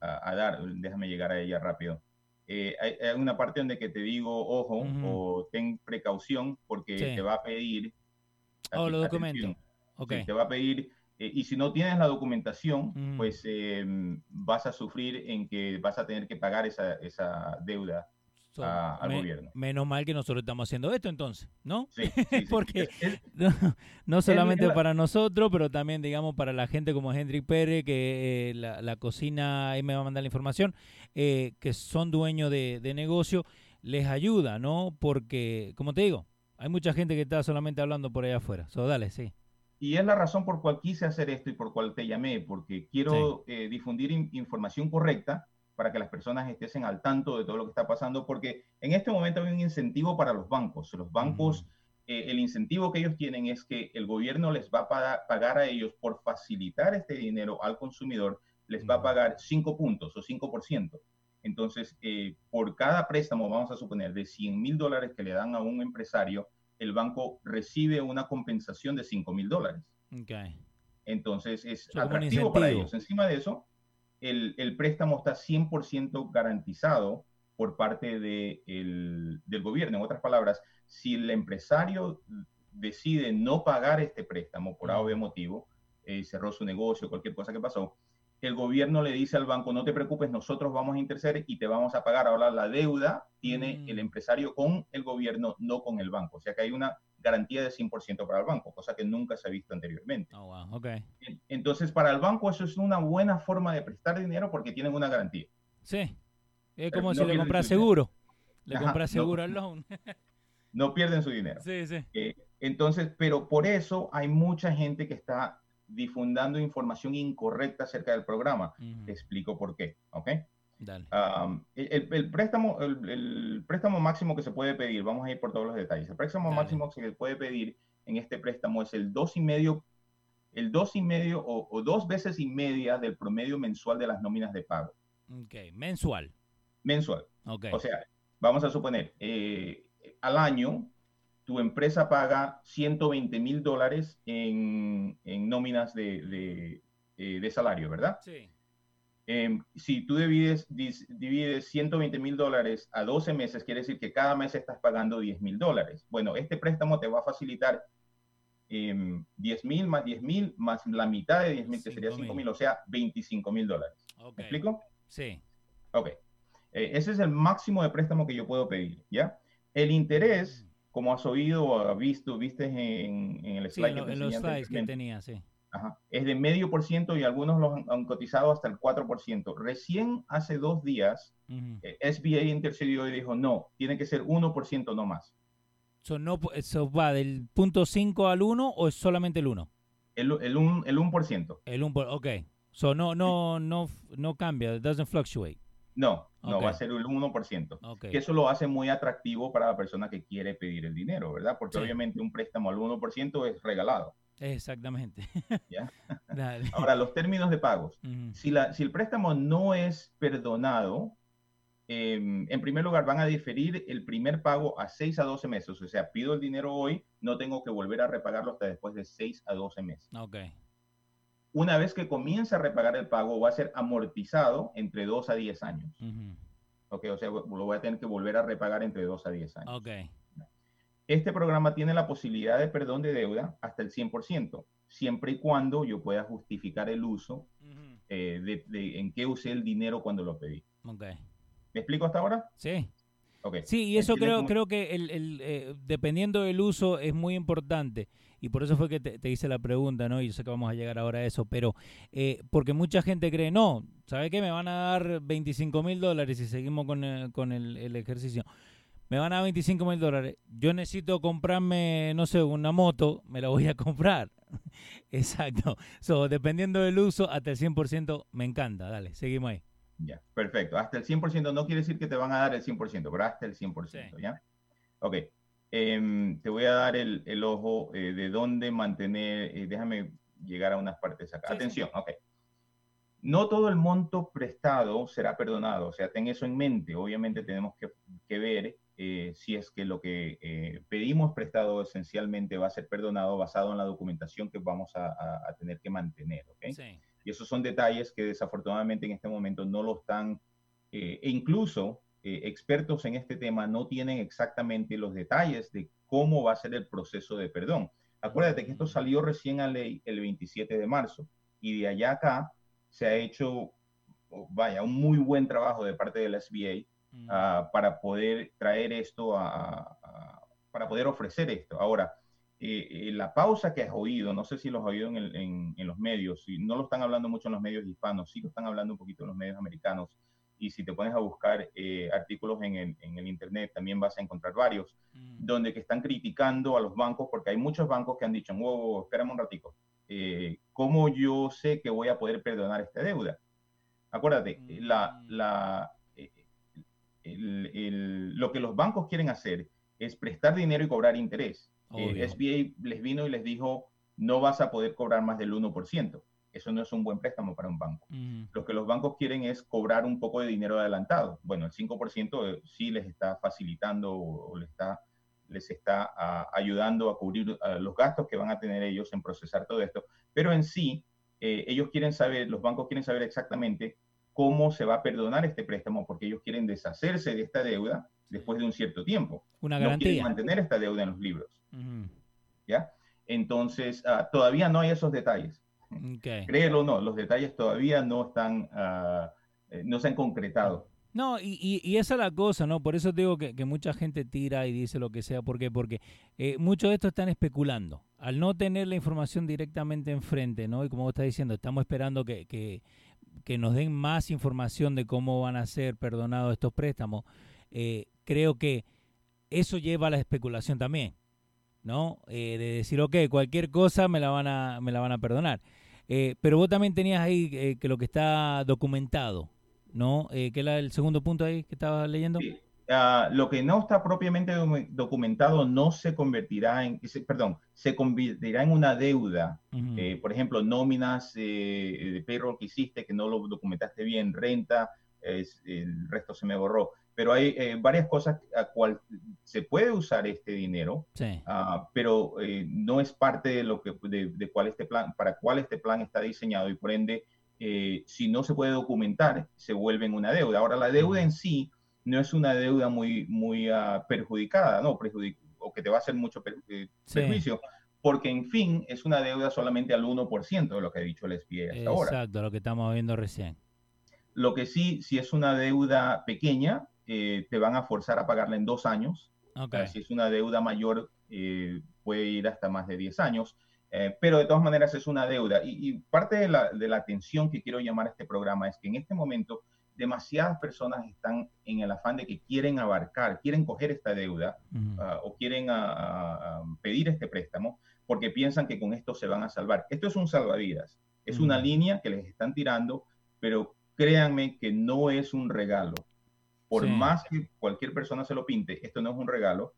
a- a dar, déjame llegar a ella rápido. Eh, hay, hay una parte donde que te digo, ojo, o ten precaución, porque Sí. te va a pedir... Oh, los documentos. Sí, te va a pedir, eh, y si no tienes la documentación, Mm. pues eh, vas a sufrir en que vas a tener que pagar esa, esa deuda So, a- al me- gobierno. Menos mal que nosotros estamos haciendo esto entonces, ¿no? Sí, [laughs] sí, sí. Porque- [laughs] No, no solamente la- para nosotros, pero también, digamos, para la gente como Hendrik Pérez, que eh, la, la cocina, ahí me va a mandar la información, eh, que son dueños de, de negocio, les ayuda, ¿no? Porque, como te digo, hay mucha gente que está solamente hablando por allá afuera. So, dale, sí. y es la razón por cual quise hacer esto y por cual te llamé, porque quiero eh, difundir in- información correcta para que las personas estén al tanto de todo lo que está pasando, porque en este momento hay un incentivo para los bancos. Los bancos, eh, el incentivo que ellos tienen es que el gobierno les va a pagar, a ellos por facilitar este dinero al consumidor, les va a pagar 5 puntos o 5%. Entonces, eh, por cada préstamo, vamos a suponer, de 100 mil dólares que le dan a un empresario, el banco recibe una compensación de 5 mil dólares. Entonces es un atractivo para ellos. Encima de eso, el, el préstamo está 100% garantizado por parte de el- del gobierno. En otras palabras, si el empresario decide no pagar este préstamo por A o B motivo, eh, cerró su negocio, cualquier cosa que pasó, el gobierno le dice al banco, no te preocupes, nosotros vamos a interceder y te vamos a pagar. Ahora la deuda tiene Mm. el empresario con el gobierno, no con el banco. O sea que hay una garantía de 100% para el banco, cosa que nunca se ha visto anteriormente. Oh, wow. Ok. En- Entonces, para el banco eso es una buena forma de prestar dinero porque tienen una garantía. Sí. Es Pero como no si le compras seguro. Le compras no. seguro al loan. No pierden su dinero. sí, sí. Eh, entonces, pero por eso hay mucha gente que está difundando información incorrecta acerca del programa. Te explico por qué, ¿ok? Dale. Um, el, el préstamo, el, el préstamo máximo que se puede pedir, vamos a ir por todos los detalles. El préstamo Dale. máximo que se puede pedir en este préstamo es el dos y medio, el dos y medio o, o dos veces y media del promedio mensual de las nóminas de pago. Ok, mensual. mensual. Ok. O sea, vamos a suponer, eh, al año tu empresa paga 120 mil dólares en, en nóminas de, de, eh, de salario, ¿verdad? sí. Em, si tú divides, dis- divides 120 mil dólares a 12 meses, quiere decir que cada mes estás pagando 10 mil dólares. Bueno, este préstamo te va a facilitar em, 10 mil más 10 mil más la mitad de 10 mil, que sería 5 5.000. mil, o sea, 25 mil dólares. Ok. ¿Me explico? Sí. Ok. Eh, ese es el máximo de préstamo que yo puedo pedir, ¿ya? El interés, como has oído o has visto, viste en, en el Sí, slide en, que en los slides que tenía, sí. Ajá, es de medio por ciento y algunos los han, han cotizado hasta el 4%. Recién hace dos días, Ujú. eh, SBA intercedió y dijo, no, tiene que ser 1% no más. So, no, ¿Eso va del punto 5 al 1 o es solamente el 1? El, el, un, el 1%. El 1, ok. So, no, no, no, no cambia, it doesn't fluctuate. No, no Ok. va a ser el 1%. Ok. Que eso lo hace muy atractivo para la persona que quiere pedir el dinero, ¿verdad? Porque Sí. obviamente un préstamo al 1% es regalado. Exactamente. [laughs] ¿Ya? Dale. Ahora, los términos de pagos. Ujú. Si, la, si el préstamo no es perdonado, em, en primer lugar van a diferir el primer pago a 6 a 12 meses. O sea, pido el dinero hoy, no tengo que volver a repagarlo hasta después de 6 a 12 meses. Ok. Una vez que comience a repagar el pago, va a ser amortizado entre 2 a 10 años. Ujú. Ok, o sea, lo voy a tener que volver a repagar entre 2 a 10 años. Ok. Este programa tiene la posibilidad de perdón de deuda hasta el 100%, siempre y cuando yo pueda justificar el uso eh, de, de en qué usé el dinero cuando lo pedí. Ok. ¿Me explico hasta ahora? Sí. Sí, y eso ¿Entiendes creo, cómo- creo que el, el, eh, dependiendo del uso es muy importante. Y por eso fue que te, te hice la pregunta, ¿no? Y yo sé que vamos a llegar ahora a eso, pero eh, porque mucha gente cree, no, ¿sabe qué? Me van a dar 25 mil dólares y seguimos con, el, con el, el ejercicio. Me van a dar 25 mil dólares. Yo necesito comprarme, no sé, una moto, me la voy a comprar. [laughs] Exacto. So, dependiendo del uso, hasta el 100% me encanta. Dale, seguimos ahí. Ya, perfecto. Hasta el 100% no quiere decir que te van a dar el 100%, pero hasta el 100%, Sí. ¿ya? Ok. Em, te voy a dar el, el ojo eh, de dónde mantener, eh, déjame llegar a unas partes acá. Sí, sí. Atención, ok. No todo el monto prestado será perdonado, o sea, ten eso en mente. Obviamente tenemos que, que ver eh, si es que lo que eh, pedimos prestado esencialmente va a ser perdonado basado en la documentación que vamos a, a- a tener que mantener, ¿ok? Sí. Y esos son detalles que desafortunadamente en este momento no lo están, eh, e incluso eh, expertos en este tema no tienen exactamente los detalles de cómo va a ser el proceso de perdón. Acuérdate que esto salió recién a ley el 27 de marzo y de allá acá se ha hecho, oh, vaya, un muy buen trabajo de parte del SBA Ah, para poder traer esto, a, para poder ofrecer esto. Ahora, eh, eh, la pausa que has oído, no sé si los has oído en, el- en- en los medios, si no lo están hablando mucho en los medios hispanos, sí lo están hablando un poquito en los medios americanos. Y si te pones a buscar eh, artículos en el, en el Internet, también vas a encontrar varios, Ujú. donde que están criticando a los bancos, porque hay muchos bancos que han dicho, wow, espérame un ratico, ¿cómo yo sé que voy a poder perdonar esta deuda? Acuérdate, la, Mm. la, eh, el- el- lo que los bancos quieren hacer es prestar dinero y cobrar interés. Eh. SBA les vino y les dijo, no vas a poder cobrar más del 1%. Eso no es un buen préstamo para un banco. Lo que los bancos quieren es cobrar un poco de dinero adelantado. Bueno, el 5% eh, sí les está facilitando o, o les está, les está ah, ayudando a cubrir ah, los gastos que van a tener ellos en procesar todo esto. Pero en sí, eh, ellos quieren saber, los bancos quieren saber exactamente cómo se va a perdonar este préstamo porque ellos quieren deshacerse de esta deuda después de un cierto tiempo. Una No quieren garantía. mantener esta deuda en los libros. ¿ya? Entonces, ah, todavía no hay esos detalles. Ok. Créelo o no, los detalles todavía no están, eh, no se han concretado. No, y, y, y esa es la cosa, ¿no? Por eso digo que, que mucha gente tira y dice lo que sea. ¿Por qué? Porque eh, muchos de estos están especulando. Al no tener la información directamente enfrente, ¿no? Y como vos estás diciendo, estamos esperando que, que, que nos den más información de cómo van a ser perdonados estos préstamos. Eh, creo que eso lleva a la especulación también, ¿no? Eh, de decir, ok, cualquier cosa me la van a, me la van a perdonar. Eh, pero vos también tenías ahí eh, que lo que está documentado, ¿no? ¿Qué era el segundo punto ahí que estabas leyendo? Sí. Ah, lo que no está propiamente docu- documentado no se convertirá en, perdón, se convertirá en una deuda. Ujú. Eh, por ejemplo, nóminas eh, de payroll que hiciste que no lo documentaste bien, renta, es- el resto se me borró. Pero hay eh, varias cosas a cual se puede usar este dinero, Sí. ah, pero eh, no es parte de lo que de, de cuál este plan, para cuál este plan está diseñado y por ende, eh, si no se puede documentar, se vuelve en una deuda. Ahora, la deuda en sí no es una deuda muy, muy ah, perjudicada, ¿no? Perjudic- o que te va a hacer mucho per- eh, Sí. perjuicio, porque en fin es una deuda solamente al 1% de lo que ha dicho el SBA hasta ahora. Exacto, lo que estamos viendo recién. Lo que sí, si es una deuda pequeña, eh, te van a forzar a pagarla en dos años. Ah, Si es una deuda mayor, eh, puede ir hasta más de 10 años. Eh, pero de todas maneras es una deuda. Y, y parte de la, de la atención que quiero llamar a este programa es que en este momento demasiadas personas están en el afán de que quieren abarcar, quieren coger esta deuda ah, o quieren ah, ah, pedir este préstamo porque piensan que con esto se van a salvar. Esto es un salvavidas. Es una línea que les están tirando, pero créanme que no es un regalo. Por Sí. más que cualquier persona se lo pinte, esto no es un regalo.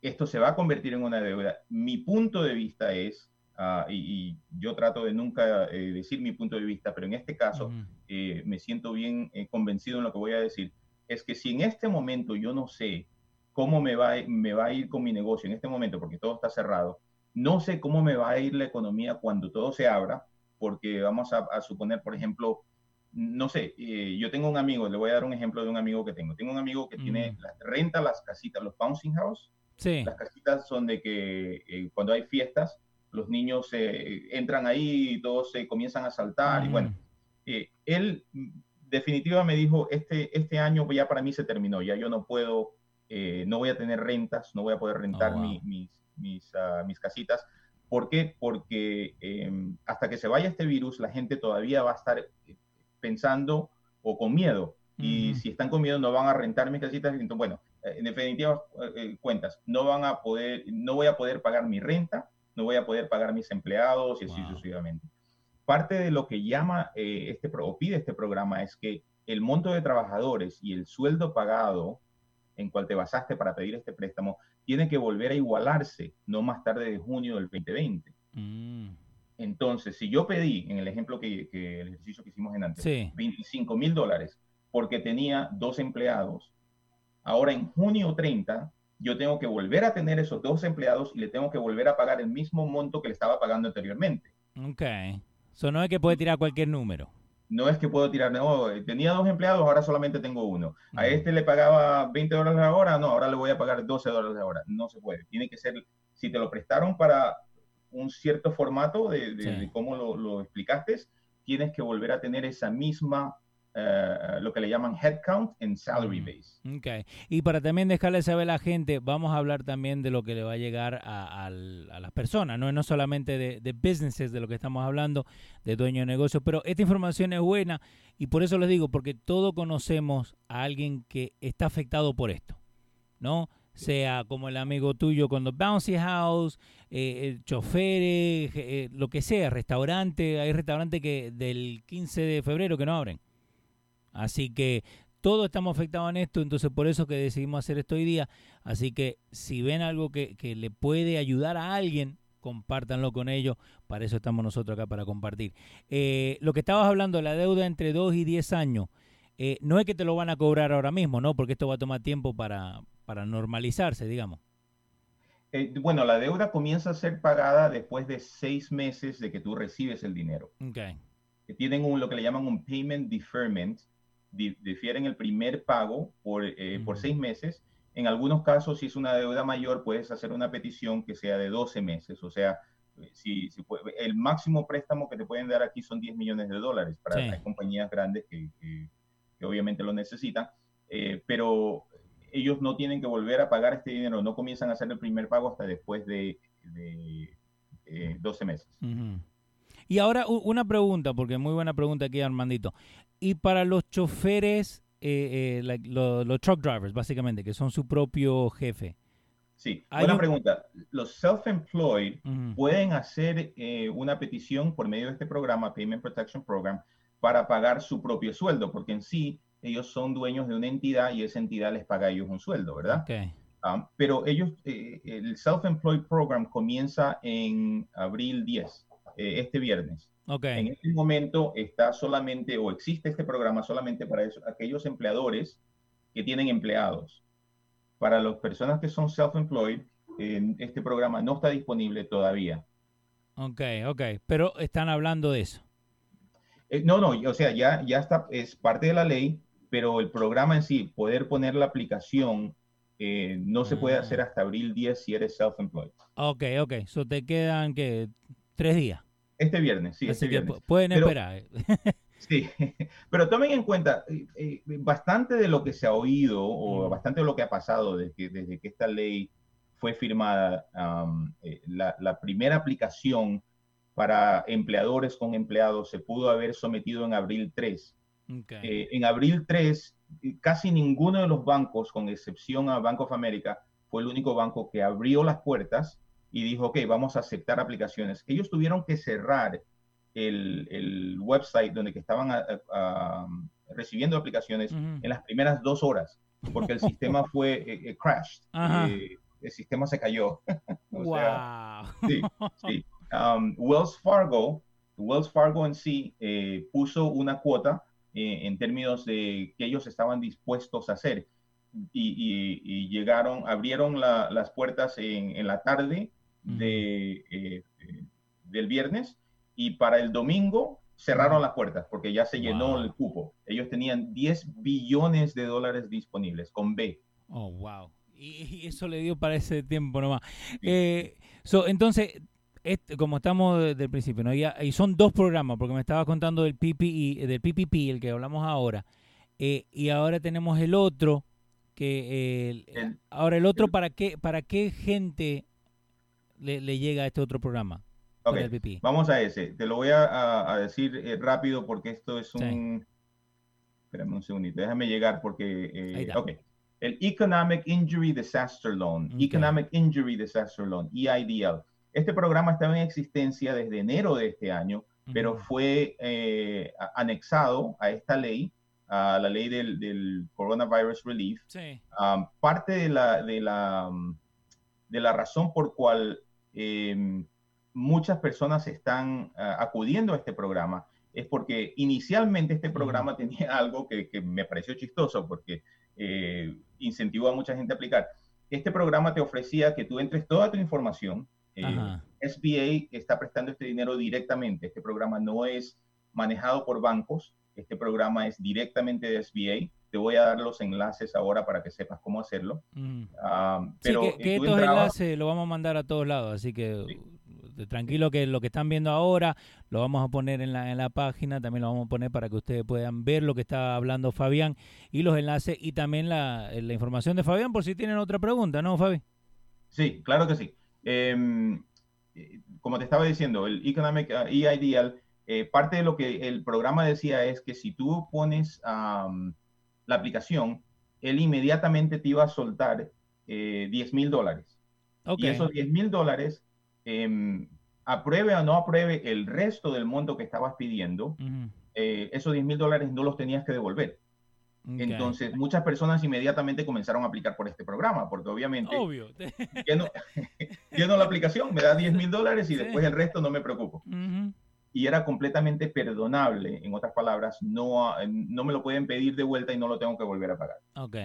Esto se va a convertir en una deuda. Mi punto de vista es, ah, y, y yo trato de nunca eh, decir mi punto de vista, pero en este caso Ujú. eh, me siento bien eh, convencido en lo que voy a decir, es que si en este momento yo no sé cómo me va, me va a ir con mi negocio en este momento, porque todo está cerrado, no sé cómo me va a ir la economía cuando todo se abra, porque vamos a, a suponer, por ejemplo, no sé, eh, yo tengo un amigo, le voy a dar un ejemplo de un amigo que tengo. Tengo un amigo que tiene, Mm. la- renta las casitas, los bouncing house. Sí. Las casitas son de que eh, cuando hay fiestas, los niños eh, entran ahí y todos se comienzan a saltar. Y bueno, eh, él definitiva me dijo, este, este año ya para mí se terminó, ya yo no puedo, eh, no voy a tener rentas, no voy a poder rentar Oh, wow. mi- mis, mis, ah, mis casitas. ¿Por qué? Porque eh, hasta que se vaya este virus, la gente todavía va a estar pensando o con miedo. Y si están con miedo, no van a rentar mis casitas. Entonces, bueno, en definitiva, cuentas, no van a poder, no voy a poder pagar mi renta, no voy a poder pagar mis empleados y así Wow. sucesivamente. Parte de lo que llama eh, este o pide este programa es que el monto de trabajadores y el sueldo pagado en cual te basaste para pedir este préstamo tiene que volver a igualarse no más tarde de junio del 2020. Mm. Entonces, si yo pedí, en el ejemplo que, que el ejercicio que hicimos en antes, Sí. 25 mil dólares porque tenía dos empleados, ahora en junio 30 yo tengo que volver a tener esos dos empleados y le tengo que volver a pagar el mismo monto que le estaba pagando anteriormente. Ok. Eso no es que puede tirar cualquier número. No es que puedo tirar, no, tenía dos empleados, ahora solamente tengo uno. A este le pagaba 20 dólares la hora, no, ahora le voy a pagar 12 dólares la hora. No se puede. Tiene que ser, si te lo prestaron para un cierto formato de, de- Sí. de cómo lo, lo explicaste, tienes que volver a tener esa misma, eh, lo que le llaman headcount en salary Ujú. base. Ok. Y para también dejarle saber a la gente, vamos a hablar también de lo que le va a llegar a, al- a las personas, ¿no? no solamente de, de businesses, de lo que estamos hablando, de dueños de negocios, pero esta información es buena y por eso les digo, porque todos conocemos a alguien que está afectado por esto, ¿no? Sea como el amigo tuyo con los Bouncy House, eh, eh, choferes, eh, lo que sea, restaurante, hay restaurantes que del 15 de febrero que no abren. Así que todos estamos afectados en esto, entonces por eso que decidimos hacer esto hoy día. Así que si ven algo que, que le puede ayudar a alguien, compártanlo con ellos. Para eso estamos nosotros acá, para compartir. Eh, lo que estabas hablando, la deuda entre 2 y 10 años, eh, no es que te lo van a cobrar ahora mismo, ¿no? Porque esto va a tomar tiempo para, para normalizarse, digamos. Eh, bueno, la deuda comienza a ser pagada después de seis meses de que tú recibes el dinero. Ok. que tienen un, lo que le llaman un payment deferment, difieren el primer pago por, eh, por seis meses. En algunos casos, si es una deuda mayor, puedes hacer una petición que sea de 12 meses. O sea, si, si puede- el máximo préstamo que te pueden dar aquí son 10 millones de dólares para Sí. hay compañías grandes que, que- que obviamente lo necesitan, eh, pero ellos no tienen que volver a pagar este dinero, no comienzan a hacer el primer pago hasta después de, de, eh, 12 meses. Ujú. Y ahora una pregunta, porque muy buena pregunta aquí, Armandito. Y para los choferes, eh, eh, like, los truck drivers, básicamente, que son su propio jefe. Sí, buena un- pregunta. Los self-employed pueden hacer eh, una petición por medio de este programa, Payment Protection Program, para pagar su propio sueldo, porque en sí ellos son dueños de una entidad y esa entidad les paga a ellos un sueldo, ¿verdad? Ok. Ah, pero ellos, eh, el Self-Employed Program comienza en abril 10. Eh, este viernes. Ok. En este momento está solamente, o existe este programa solamente para eso- aquellos empleadores que tienen empleados. Para las personas que son self-employed, eh, este programa no está disponible todavía. Ok, ok. Pero están hablando de eso. Eh, no, no, o sea, ya, ya está, es parte de la ley, pero el programa en sí, poder poner la aplicación, eh, no se puede Ah. hacer hasta abril 10 si eres self-employed. Ok, ok. So te quedan que tres días. Este viernes, sí, Así este que viernes. pu- pueden Pero- esperar. eh. [laughs] Sí, [laughs] pero tomen en cuenta, eh, eh, bastante de lo que se ha oído o Mm. bastante de lo que ha pasado desde que, desde que esta ley fue firmada, am, eh, la, la primera aplicación para empleadores con empleados se pudo haber sometido en abril 3. Ok. Eh, en abril 3, eh, casi ninguno de los bancos, con excepción a Bank of America, fue el único banco que abrió las puertas y dijo, ok, vamos a aceptar aplicaciones. Ellos tuvieron que cerrar el, el website donde que estaban a- a- a, recibiendo aplicaciones Ujú. en las primeras dos horas, porque el [laughs] sistema fue eh, eh, crashed. Eh, el sistema se cayó. [laughs] O sea, wow. Sí, sí. Um, Wells Fargo, Wells Fargo en sí eh, puso una cuota eh, en términos de que ellos estaban dispuestos a hacer y, y- y llegaron, abrieron la- las puertas en, en la tarde de, eh, eh, del viernes y para el domingo cerraron las puertas porque ya se llenó Wow. el cupo. Ellos tenían 10 billones de dólares disponibles con B. Oh, wow. Y, y eso le dio para ese tiempo nomás. Eh, so, entonces, este, como estamos desde el principio, ¿no? Ya- y son dos programas, porque me estaba contando del PPI, del PPP, el que hablamos ahora, eh, y ahora tenemos el otro, que eh, el- El- ahora el otro, el- ¿para qué, para qué gente le, le llega a este otro programa? El. Vamos a ese. Te lo voy a, a- a decir eh, rápido porque esto es Sí. un... Espérame un segundito, déjame llegar porque... eh, ok. El Economic Injury Disaster Loan. Economic Injury Disaster Loan, EIDL. Este programa estaba en existencia desde enero de este año, pero fue eh, anexado a esta ley, a la ley del, del Coronavirus Relief, Sí. Um, parte de la, de, la, um, de la razón por cual em, muchas personas están ah, acudiendo a este programa es porque inicialmente este programa [laughs] tenía algo que, que me pareció chistoso porque eh, incentivó a mucha gente a aplicar. Este programa te ofrecía que tú entres toda tu información. eh. SBA está prestando este dinero directamente. Este programa no es manejado por bancos. Este programa es directamente de SBA. Te voy a dar los enlaces ahora para que sepas cómo hacerlo. Ujú. Ah, Sí, pero que, eh, que estos entrabas- enlaces lo vamos a mandar a todos lados, así que Sí. tranquilo que lo que están viendo ahora lo vamos a poner en la, en la página, también lo vamos a poner para que ustedes puedan ver lo que está hablando Fabián y los enlaces y también la, la información de Fabián por si tienen otra pregunta, ¿no, Fabi? Sí, claro que sí. Em, eh, como te estaba diciendo, el Economic uh, EIDL, eh, parte de lo que el programa decía es que si tú pones am, la aplicación, él inmediatamente te iba a soltar eh, 10 mil dólares. Ok. Y esos 10 mil dólares, em, apruebe o no apruebe el resto del monto que estabas pidiendo, eh, esos 10 mil dólares no los tenías que devolver. Entonces, muchas personas inmediatamente comenzaron a aplicar por este programa, porque obviamente Obvio. [laughs] lleno, lleno [laughs] la aplicación, me da 10 mil dólares y Sí. después el resto no me preocupo. Y era completamente perdonable, en otras palabras, no, ah, no me lo pueden pedir de vuelta y no lo tengo que volver a pagar. Ok.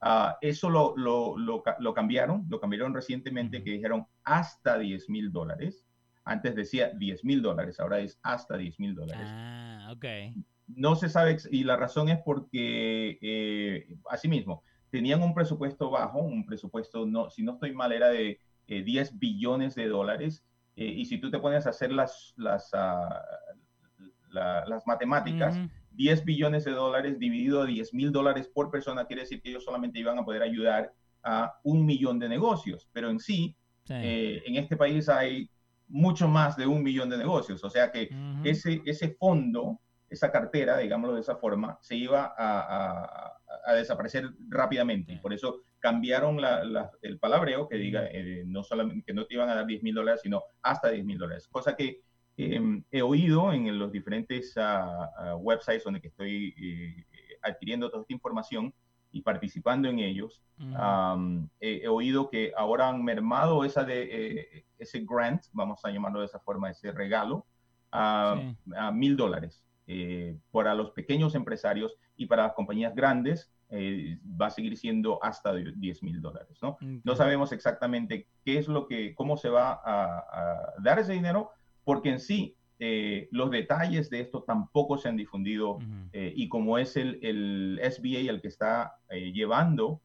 Ah, eso lo, lo, lo lo cambiaron, lo cambiaron recientemente que dijeron hasta 10 mil dólares. Antes decía 10 mil dólares, ahora es hasta 10 mil dólares. Ah, ok. No se sabe, y la razón es porque, eh, asimismo, tenían un presupuesto bajo, un presupuesto, no, si no estoy mal, era de eh, 10 billones de dólares, eh, y si tú te pones a hacer las, las, ah, la- las matemáticas, Ujú. 10 billones de dólares dividido a 10 mil dólares por persona quiere decir que ellos solamente iban a poder ayudar a un millón de negocios, pero en sí, Sí. eh, en este país hay mucho más de un millón de negocios, o sea que ese, ese fondo, esa cartera, digámoslo de esa forma, se iba a, a- a desaparecer rápidamente. Y por eso cambiaron la- la- el palabreo que diga eh, no solamente que no te iban a dar 10 mil dólares, sino hasta 10 mil dólares. Cosa que eh, he oído en los diferentes ah, ah, websites donde que estoy eh, adquiriendo toda esta información, y participando en ellos. Am, he, he oído que ahora han mermado esa de, eh, ese grant, vamos a llamarlo de esa forma, ese regalo, a mil dólares eh, para los pequeños empresarios y para las compañías grandes eh, va a seguir siendo hasta de 10 mil dólares, ¿no? No sabemos exactamente qué es lo que, cómo se va a, a dar ese dinero, porque en sí eh, los detalles de esto tampoco se han difundido eh, y como es el, el SBA el que está eh, llevando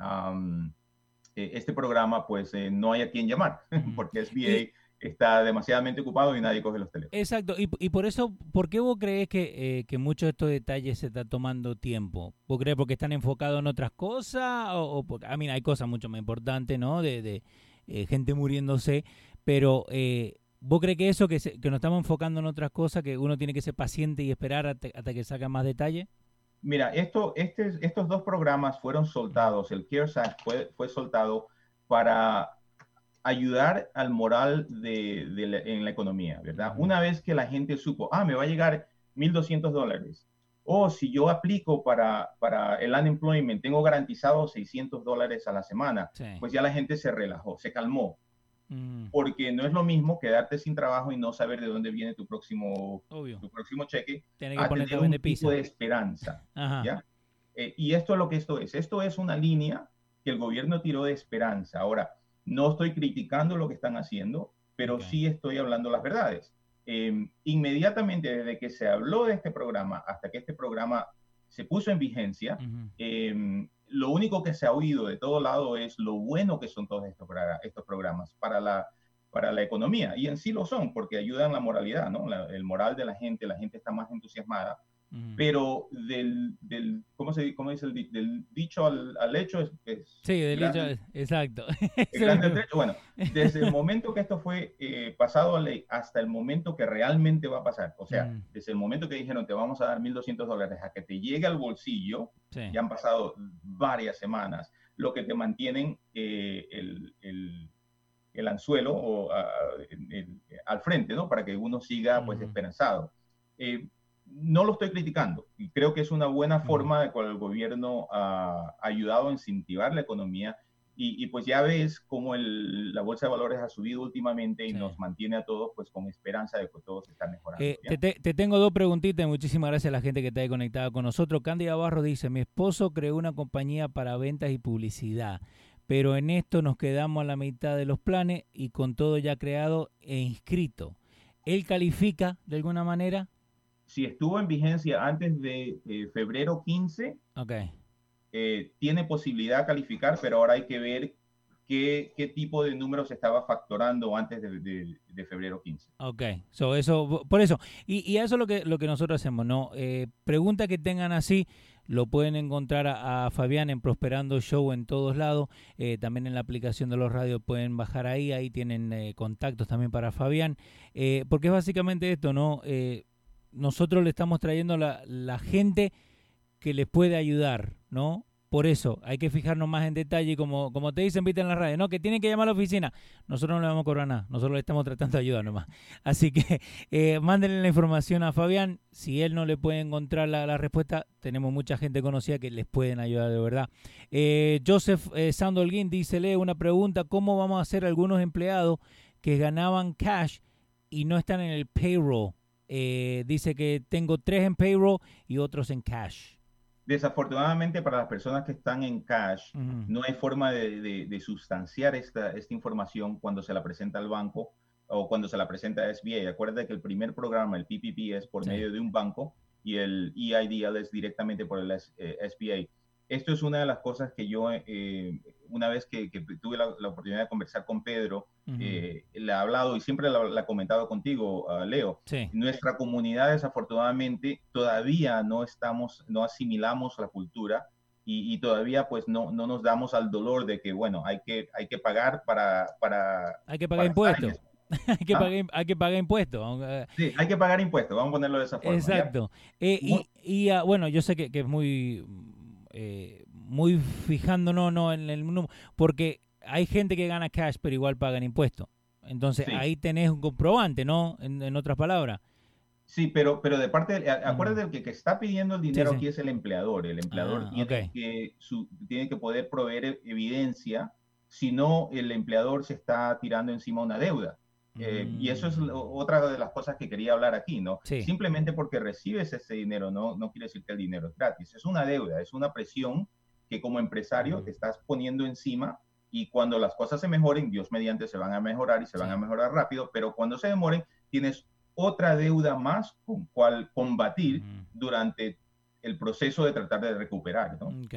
eh, este programa, pues eh, no hay a quien llamar, [laughs] porque SBA está demasiadamente ocupado y nadie coge los teléfonos. Exacto, y, y por eso, ¿por qué vos crees que, eh, que muchos de estos detalles se está tomando tiempo? ¿Vos crees porque están enfocados en otras cosas? O, o porque, a mí hay cosas mucho más importantes, ¿no? De, de eh, gente muriéndose, pero eh, ¿vos crees que eso, que, se- que nos estamos enfocando en otras cosas, que uno tiene que ser paciente y esperar hasta, hasta que salga más detalle? Mira, esto, este, estos dos programas fueron soltados, el CARES Act fue, fue soltado para ayudar al moral de, de la- en la economía, ¿verdad? Una vez que la gente supo, ah, me va a llegar 1.200 dólares, o si yo aplico para, para el unemployment, tengo garantizado 600 dólares a la semana, Sí. pues ya la gente se relajó, se calmó, Mm, porque no es lo mismo quedarte sin trabajo y no saber de dónde viene tu próximo, obvio. tu próximo cheque, Tiene que a tener un tipo de esperanza. ¿ya? Eh, y esto es lo que esto es. Esto es una línea que el gobierno tiró de esperanza. Ahora, no estoy criticando lo que están haciendo, pero sí estoy hablando las verdades. Eh, inmediatamente desde que se habló de este programa hasta que este programa se puso en vigencia, eh, lo único que se ha oído de todo lado es lo bueno que son todos estos, progra- estos programas para la, para la economía. Y en sí lo son, porque ayudan la moralidad, ¿no? La- el moral de la gente, la gente está más entusiasmada Pero del, del ¿cómo se cómo dice el del dicho al, al hecho es, es Sí, del hecho, grande- exacto. [laughs] el trecho. Bueno, desde el momento que esto fue eh, pasado a ley hasta el momento que realmente va a pasar, o sea, Mm. desde el momento que dijeron te vamos a dar 1.200 dólares a que te llegue al bolsillo, Sí. ya han pasado varias semanas, lo que te mantienen eh, el, el, el anzuelo o, ah, el- el- al frente, ¿no? Para que uno siga pues esperanzado. Eh, no lo estoy criticando y creo que es una buena forma de cual el gobierno ha ayudado a incentivar la economía y, y pues ya ves cómo el- la bolsa de valores ha subido últimamente y Sí. nos mantiene a todos pues con esperanza de que todo se está mejorando. Eh, te, te- te tengo dos preguntitas muchísimas gracias a la gente que está ahí conectada con nosotros. Cándida Barros dice, mi esposo creó una compañía para ventas y publicidad, pero en esto nos quedamos a la mitad de los planes y con todo ya creado e inscrito. ¿Él califica de alguna manera? Si estuvo en vigencia antes de eh, febrero 15, Ok, eh, tiene posibilidad de calificar, pero ahora hay que ver qué, qué tipo de números estaba factorando antes de, de- de febrero 15. ok. So, eso, por eso. Y, y eso es lo que, lo que nosotros hacemos, ¿no? Eh, preguntas que tengan así, lo pueden encontrar a, a Fabián en Prosperando Show en todos lados. Eh, también en la aplicación de los radios pueden bajar ahí. Ahí tienen eh, contactos también para Fabián. Eh, porque es básicamente esto, ¿no? Nosotros le estamos trayendo la, gente que les puede ayudar, ¿no? Por eso hay que fijarnos más en detalle, como, como te dicen, viste en la radio, ¿no? Que tienen que llamar a la oficina. Nosotros no le vamos a cobrar nada, nosotros le estamos tratando de ayudar nomás. [laughs] Así que eh, mándenle la información a Fabián. Si él no le puede encontrar la, la respuesta, tenemos mucha gente conocida que les pueden ayudar de verdad. Eh, Joseph eh, Sandolguín dice, lee una pregunta, ¿cómo vamos a hacer algunos empleados que ganaban cash y no están en el payroll? Eh, dice que tengo tres en payroll y otros en cash. Desafortunadamente para las personas que están en cash, no hay forma de, de- de sustanciar esta, esta información cuando se la presenta al banco o cuando se la presenta a SBA. Acuérdate que el primer programa, el PPP, es por Sí. medio de un banco y el EIDL es directamente por el S- eh, SBA. Esto es una de las cosas que yo, eh, una vez que, que tuve la, la oportunidad de conversar con Pedro, Ujú. eh, le he hablado y siempre la, la he comentado contigo, ah, Leo. sí. Nuestra comunidad, desafortunadamente, todavía no estamos, no asimilamos la cultura y, y todavía pues no, no nos damos al dolor de que, bueno, hay que, hay que pagar para... para Hay que pagar impuestos. [laughs] hay, que ¿Ah? pagar, hay que pagar impuestos. aunque- Sí, hay que pagar impuestos, vamos a ponerlo de esa forma. Exacto. Eh, y, y, ah, bueno, yo sé que, que es muy, eh, muy fijándonos no, en el número, porque hay gente que gana cash pero igual pagan impuestos. Entonces Sí. ahí tenés un comprobante, ¿no? En, en otras palabras. Sí, pero, pero de parte, de, acuérdate que el que está pidiendo el dinero sí. aquí es el empleador. El empleador Ah, tiene, que, su- tiene que poder proveer e- evidencia, si no, el empleador se está tirando encima una deuda. Eh, y eso es Mm. lo- otra de las cosas que quería hablar aquí, ¿no? Sí. Simplemente porque recibes ese dinero no, no quiere decir que el dinero es gratis. Es una deuda, es una presión que como empresario Ujú. te estás poniendo encima y cuando las cosas se mejoren, Dios mediante se van a mejorar y se van a mejorar rápido, pero cuando se demoren, tienes otra deuda más con cual combatir durante el proceso de tratar de recuperar, ¿no? Ok.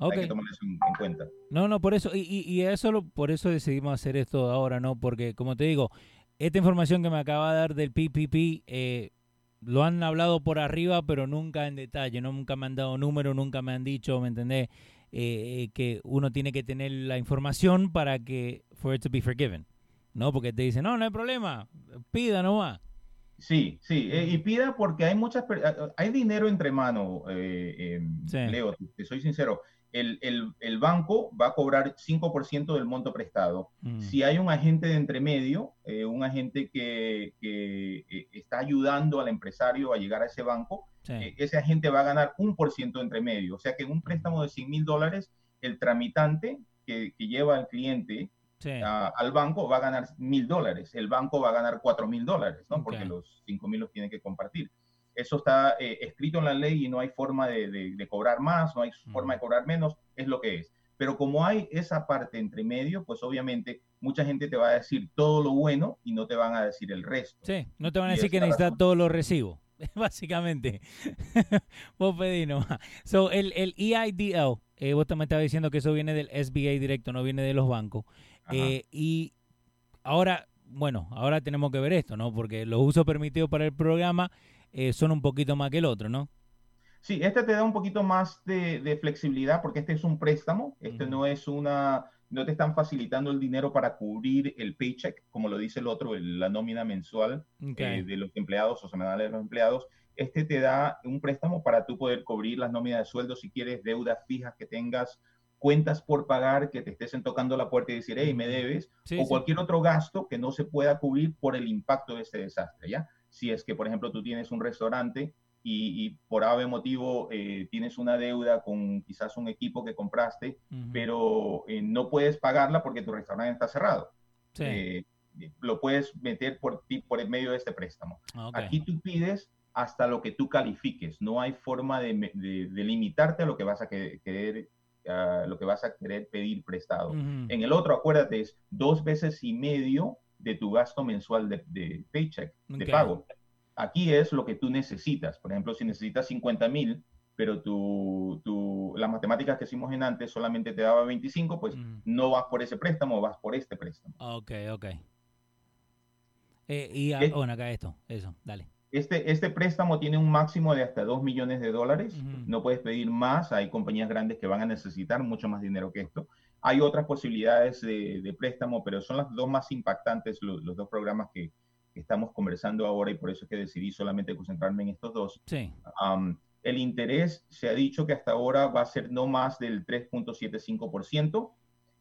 Hay que tomar eso en, en cuenta. No, no, por eso, y, y, y eso lo- por eso decidimos hacer esto ahora, ¿no? Porque, como te digo, esta información que me acaba de dar del PPP, eh, lo han hablado por arriba, pero nunca en detalle, ¿no? Nunca me han dado número, nunca me han dicho, ¿me entendés? Eh, eh, que uno tiene que tener la información para que, for it to be forgiven, ¿no? Porque te dicen, no, no hay problema, pida nomás. Sí, sí, eh, y pida porque hay muchas, hay dinero entre manos, eh, eh, Sí. Leo, te, soy sincero. El, el- el banco va a cobrar 5% del monto prestado. Mm, Si hay un agente de entremedio, eh, un agente que, que, está ayudando al empresario a llegar a ese banco, sí. ese agente va a ganar un por ciento entre medio. O sea que en un préstamo de 100 mil dólares, el tramitante que, que lleva al cliente sí. a- al banco va a ganar mil dólares. El banco va a ganar cuatro mil dólares, ¿no? Porque los cinco mil los tiene que compartir. Eso está eh, escrito en la ley y no hay forma de, de- de cobrar más, no hay forma de cobrar menos, es lo que es. Pero como hay esa parte entre medio, pues obviamente mucha gente te va a decir todo lo bueno y no te van a decir el resto. Sí, no te van a Y decir que necesitas razón. todos los recibos, [laughs] básicamente. [laughs] vos pedí nomás. So, el, el EIDL, eh, vos también estabas diciendo que eso viene del SBA directo, no viene de los bancos. Eh, y ahora, bueno, ahora tenemos que ver esto, ¿no? Porque los usos permitidos para el programa eh, son un poquito más que el otro, ¿no? Sí, este te da un poquito más de, de flexibilidad porque este es un préstamo, este no es una, no te están facilitando el dinero para cubrir el paycheck, como lo dice el otro, el- la nómina mensual eh, de los empleados o semanales de los empleados. Este te da un préstamo para tú poder cubrir las nóminas de sueldo si quieres, deudas fijas que tengas, cuentas por pagar, que te estén tocando la puerta y decir, hey, me debes, Sí, o sí. cualquier otro gasto que no se pueda cubrir por el impacto de este desastre, ¿ya? Si es que, por ejemplo, tú tienes un restaurante y, y por ave motivo eh, tienes una deuda con quizás un equipo que compraste, Ujú. pero eh, no puedes pagarla porque tu restaurante está cerrado. Sí. Eh, lo puedes meter por, ti- por el medio de este préstamo. Ok. Aquí tú pides hasta lo que tú califiques. No hay forma de, de- de limitarte a lo que vas a que- querer, a lo que vas a querer pedir prestado. En el otro, acuérdate, es dos veces y medio de tu gasto mensual de, de paycheck, de pago. Aquí es lo que tú necesitas. Por ejemplo, si necesitas 50 mil, pero tu, tu, las matemáticas que hicimos en antes solamente te daba 25, pues no vas por ese préstamo, vas por este préstamo. Ok, ok. Eh, y ah, bueno, acá esto, eso, dale. Este, este préstamo tiene un máximo de hasta 2 millones de dólares. No puedes pedir más. Hay compañías grandes que van a necesitar mucho más dinero que esto. Hay otras posibilidades de, de préstamo, pero son las dos más impactantes, lo- los, dos programas que, que estamos conversando ahora y por eso es que decidí solamente concentrarme en estos dos. Sí. El interés se ha dicho que hasta ahora va a ser no más del 3.75%.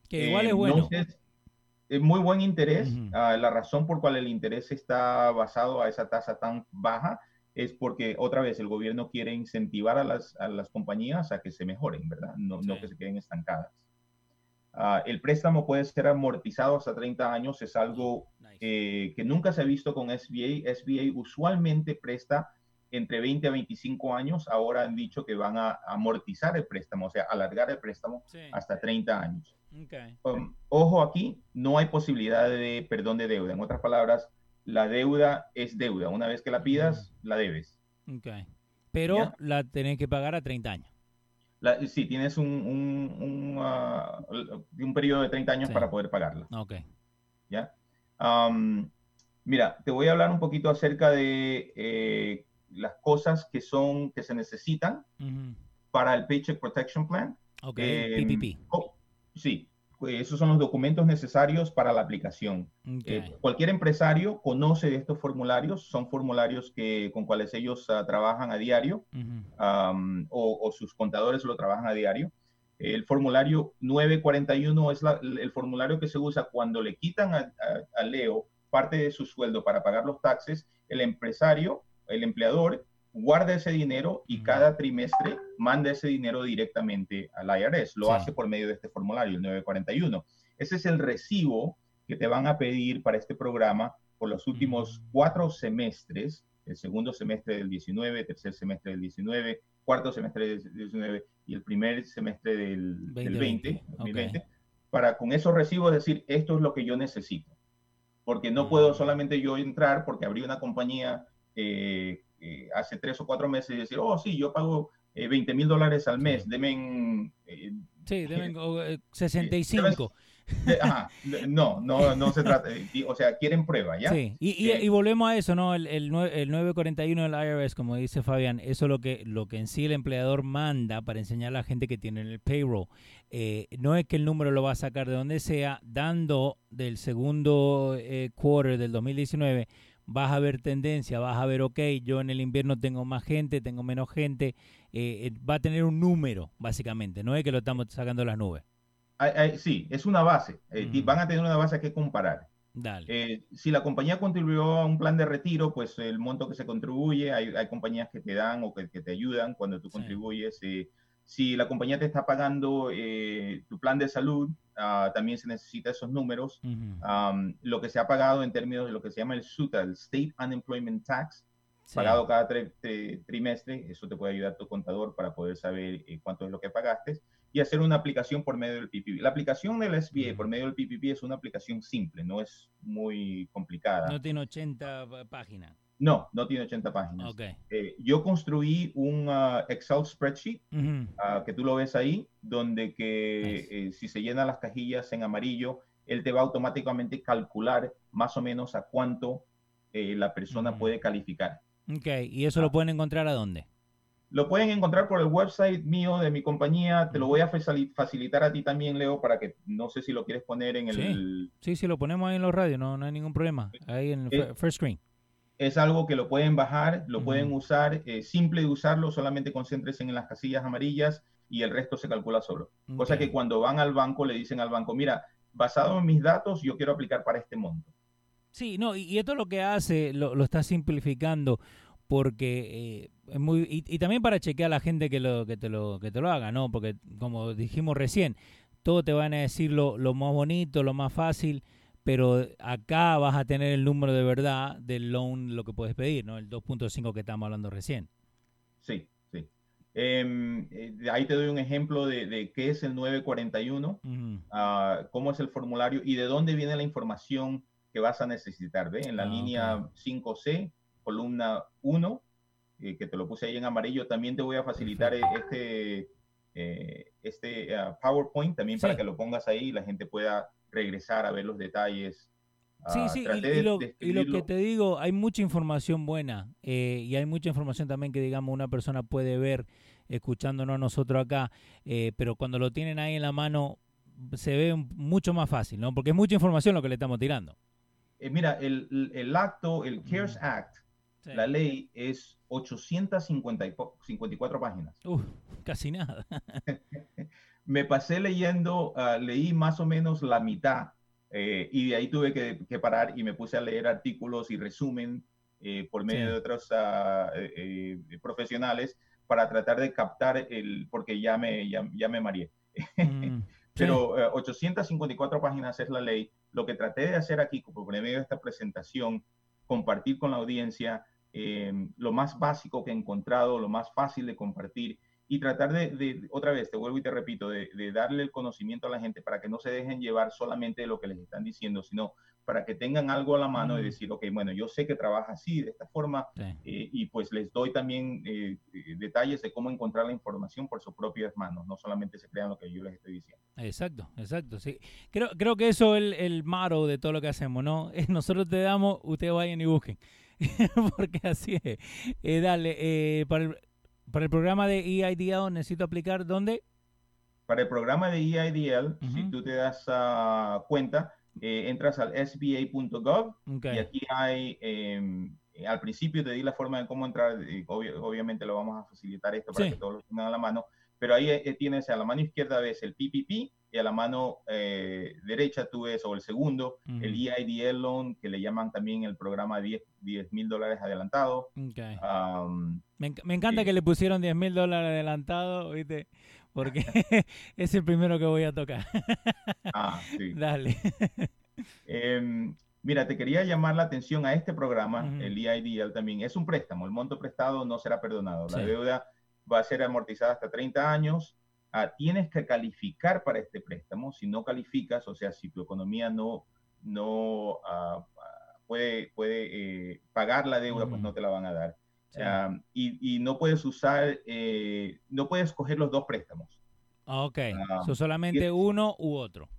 Que igual Eh, es bueno. no sé, es muy buen interés. Ujú. Ah, la razón por cual el interés está basado a esa tasa tan baja es porque, otra vez, el gobierno quiere incentivar a las, a las compañías a que se mejoren, ¿verdad? No, no Sí. que se queden estancadas. Ah, el préstamo puede ser amortizado hasta 30 años, es algo Nice. eh, que nunca se ha visto con SBA. SBA usualmente presta entre 20 a 25 años. Ahora han dicho que van a amortizar el préstamo, o sea, alargar el préstamo Sí. hasta 30 años. Ok. Um, ojo aquí, no hay posibilidad de perdón de deuda. En otras palabras, la deuda es deuda. Una vez que la pidas, la debes. Ok. Pero ¿Ya? la tenés que pagar a 30 años. La, sí, tienes un, un, un, ah, un periodo de 30 años Sí. para poder pagarla. Ok. ¿ya? Um, mira, te voy a hablar un poquito acerca de eh, las cosas que son que se necesitan para el Paycheck Protection Plan. Ok. Eh, PPP. oh, sí, esos son los documentos necesarios para la aplicación. Eh, cualquier empresario conoce de estos formularios, son formularios que, con cuales ellos ah, trabajan a diario o, o sus contadores lo trabajan a diario. El formulario 941 es la- el formulario que se usa cuando le quitan a, a- a Leo parte de su sueldo para pagar los taxes. El empresario el empleador guarda ese dinero y cada trimestre manda ese dinero directamente al IRS. Lo Sí. hace por medio de este formulario, el 941. Ese es el recibo que te van a pedir para este programa por los últimos cuatro semestres, el segundo semestre del 19, tercer semestre del 19, cuarto semestre del 19 y el primer semestre del, del 20, 2020, 2020, ok. para con esos recibos decir, esto es lo que yo necesito. Porque no Mm. puedo solamente yo entrar porque abrí una compañía eh, eh, hace tres o cuatro meses y decir, oh, sí, yo pago eh, 20 mil dólares al mes, eh, Sí, deben go- eh, 65. de- ajá, no, no, no se trata, o sea, quieren prueba, ¿ya? Sí, y, y- Eh, y volvemos a eso, ¿no? El, el, el 941 del IRS, como dice Fabián, eso es lo que, lo que en sí el empleador manda para enseñar a la gente que tiene el payroll. Eh, no es que el número lo va a sacar de donde sea, dando del segundo eh, quarter del 2019, vas a ver tendencia, vas a ver, ok, yo en el invierno tengo más gente, tengo menos gente, eh, eh, va a tener un número, básicamente, no es que lo estamos sacando de las nubes. Ay, ay, sí, es una base, eh, Ujú. van a tener una base que comparar. Dale. Eh, si la compañía contribuyó a un plan de retiro, pues el monto que se contribuye, hay, hay compañías que te dan o que, que te ayudan cuando tú Sí. contribuyes. Si la compañía te está pagando eh, tu plan de salud, ah, también se necesita esos números. Ujú. Am, lo que se ha pagado en términos de lo que se llama el SUTA, el State Unemployment Tax, Sí. pagado cada tri- tri- trimestre, eso te puede ayudar tu contador para poder saber eh, cuánto es lo que pagaste y hacer una aplicación por medio del PPP. La aplicación del SBA por medio del PPP es una aplicación simple, no es muy complicada. No tiene 80 pa- páginas. No, no tiene 80 páginas. Ok. Eh, yo construí un ah, Excel spreadsheet ah, que tú lo ves ahí, donde que Nice. eh, si se llenan las cajillas en amarillo, él te va automáticamente calcular más o menos a cuánto eh, la persona puede calificar. Ok, ¿y eso Ah. lo pueden encontrar a dónde? Lo pueden encontrar por el website mío de mi compañía. Te lo voy a facili- facilitar a ti también, Leo, para que no sé si lo quieres poner en Sí. el. Sí, sí, lo ponemos ahí en los radios, no, no hay ningún problema. Ahí en el Eh, fir- first screen. Es algo que lo pueden bajar, lo pueden usar. eh, simple de usarlo, solamente concéntrense en las casillas amarillas y el resto se calcula solo. Cosa que cuando van al banco le dicen al banco, mira, basado en mis datos, yo quiero aplicar para este monto. Sí, no, y, y esto lo que hace, lo, lo está simplificando porque eh, es muy y, y también para chequear a la gente que lo que te lo que te lo haga, ¿no? Porque como dijimos recién, todo te van a decir lo, lo más bonito, lo más fácil, pero acá vas a tener el número de verdad del loan lo que puedes pedir, ¿no? El 2.5 que estábamos hablando recién. Sí, sí. Em, eh, ahí te doy un ejemplo de, de qué es el 941. Ujú. ah, cómo es el formulario y de dónde viene la información que vas a necesitar. ¿ve? En la Ah, línea ok. 5C, columna 1, eh, que te lo puse ahí en amarillo, también te voy a facilitar este, eh, este ah, PowerPoint también para que lo pongas ahí y la gente pueda regresar a ver los detalles. Sí, Ah, sí, y, traté y de lo, y lo que te digo, hay mucha información buena eh, y hay mucha información también que, digamos, una persona puede ver escuchándonos a nosotros acá, eh, pero cuando lo tienen ahí en la mano se ve mucho más fácil, ¿no? Porque es mucha información lo que le estamos tirando. Eh, mira, el, el- acto, el CARES Ujú. Act, Sí. la ley es 854 páginas. Uf, casi nada. [laughs] me pasé leyendo, ah, leí más o menos la mitad eh, y de ahí tuve que, que parar y me puse a leer artículos y resumen eh, por medio Sí. de otros ah, eh, profesionales para tratar de captar el, porque ya me, ya, ya me mareé. Mm. [laughs] Pero eh, 854 páginas es la ley. Lo que traté de hacer aquí, por medio de esta presentación, compartir con la audiencia eh, lo más básico que he encontrado, lo más fácil de compartir y tratar de, de- otra vez, te vuelvo y te repito, de, de darle el conocimiento a la gente para que no se dejen llevar solamente de lo que les están diciendo, sino para que tengan algo a la mano y decir, ok, bueno, yo sé que trabaja así, de esta forma, Sí. eh, y pues les doy también eh, eh, detalles de cómo encontrar la información por sus propias manos, no solamente se crean lo que yo les estoy diciendo. Exacto, exacto, sí. Creo, creo que eso es el, el motto de todo lo que hacemos, ¿no? [laughs] Nosotros te damos, ustedes vayan y busquen. [laughs] Porque así es. Eh, dale, para, el, para el programa de EIDL necesito aplicar dónde? Para el programa de EIDL, si tú te das ah, cuenta, eh, entras al sba.gov y aquí hay, eh, al principio te di la forma de cómo entrar, obvi- obviamente lo vamos a facilitar esto para Sí. que todos lo tengan a la mano, pero ahí eh, tienes a la mano izquierda ves el PPP y a la mano eh, derecha tuve sobre el segundo, el. EIDL loan, que le llaman también el programa 10 mil dólares adelantado. Ok. Am, Me, me encanta sí. que le pusieron 10 mil dólares adelantado, ¿viste? Porque [laughs] [laughs] es el primero que voy a tocar. ah, sí. [laughs] Dale. Em, mira, te quería llamar la atención a este programa, el EIDL también. Es un préstamo, el monto prestado no será perdonado. La Sí. deuda va a ser amortizada hasta 30 años. Ah, tienes que calificar para este préstamo. Si no calificas, o sea, si tu economía no, no ah, puede, puede eh, pagar la deuda, pues no te la van a dar. Sí. Y, y no puedes usar, eh, no puedes coger los dos préstamos. Ok. Ah, So, solamente uno u otro.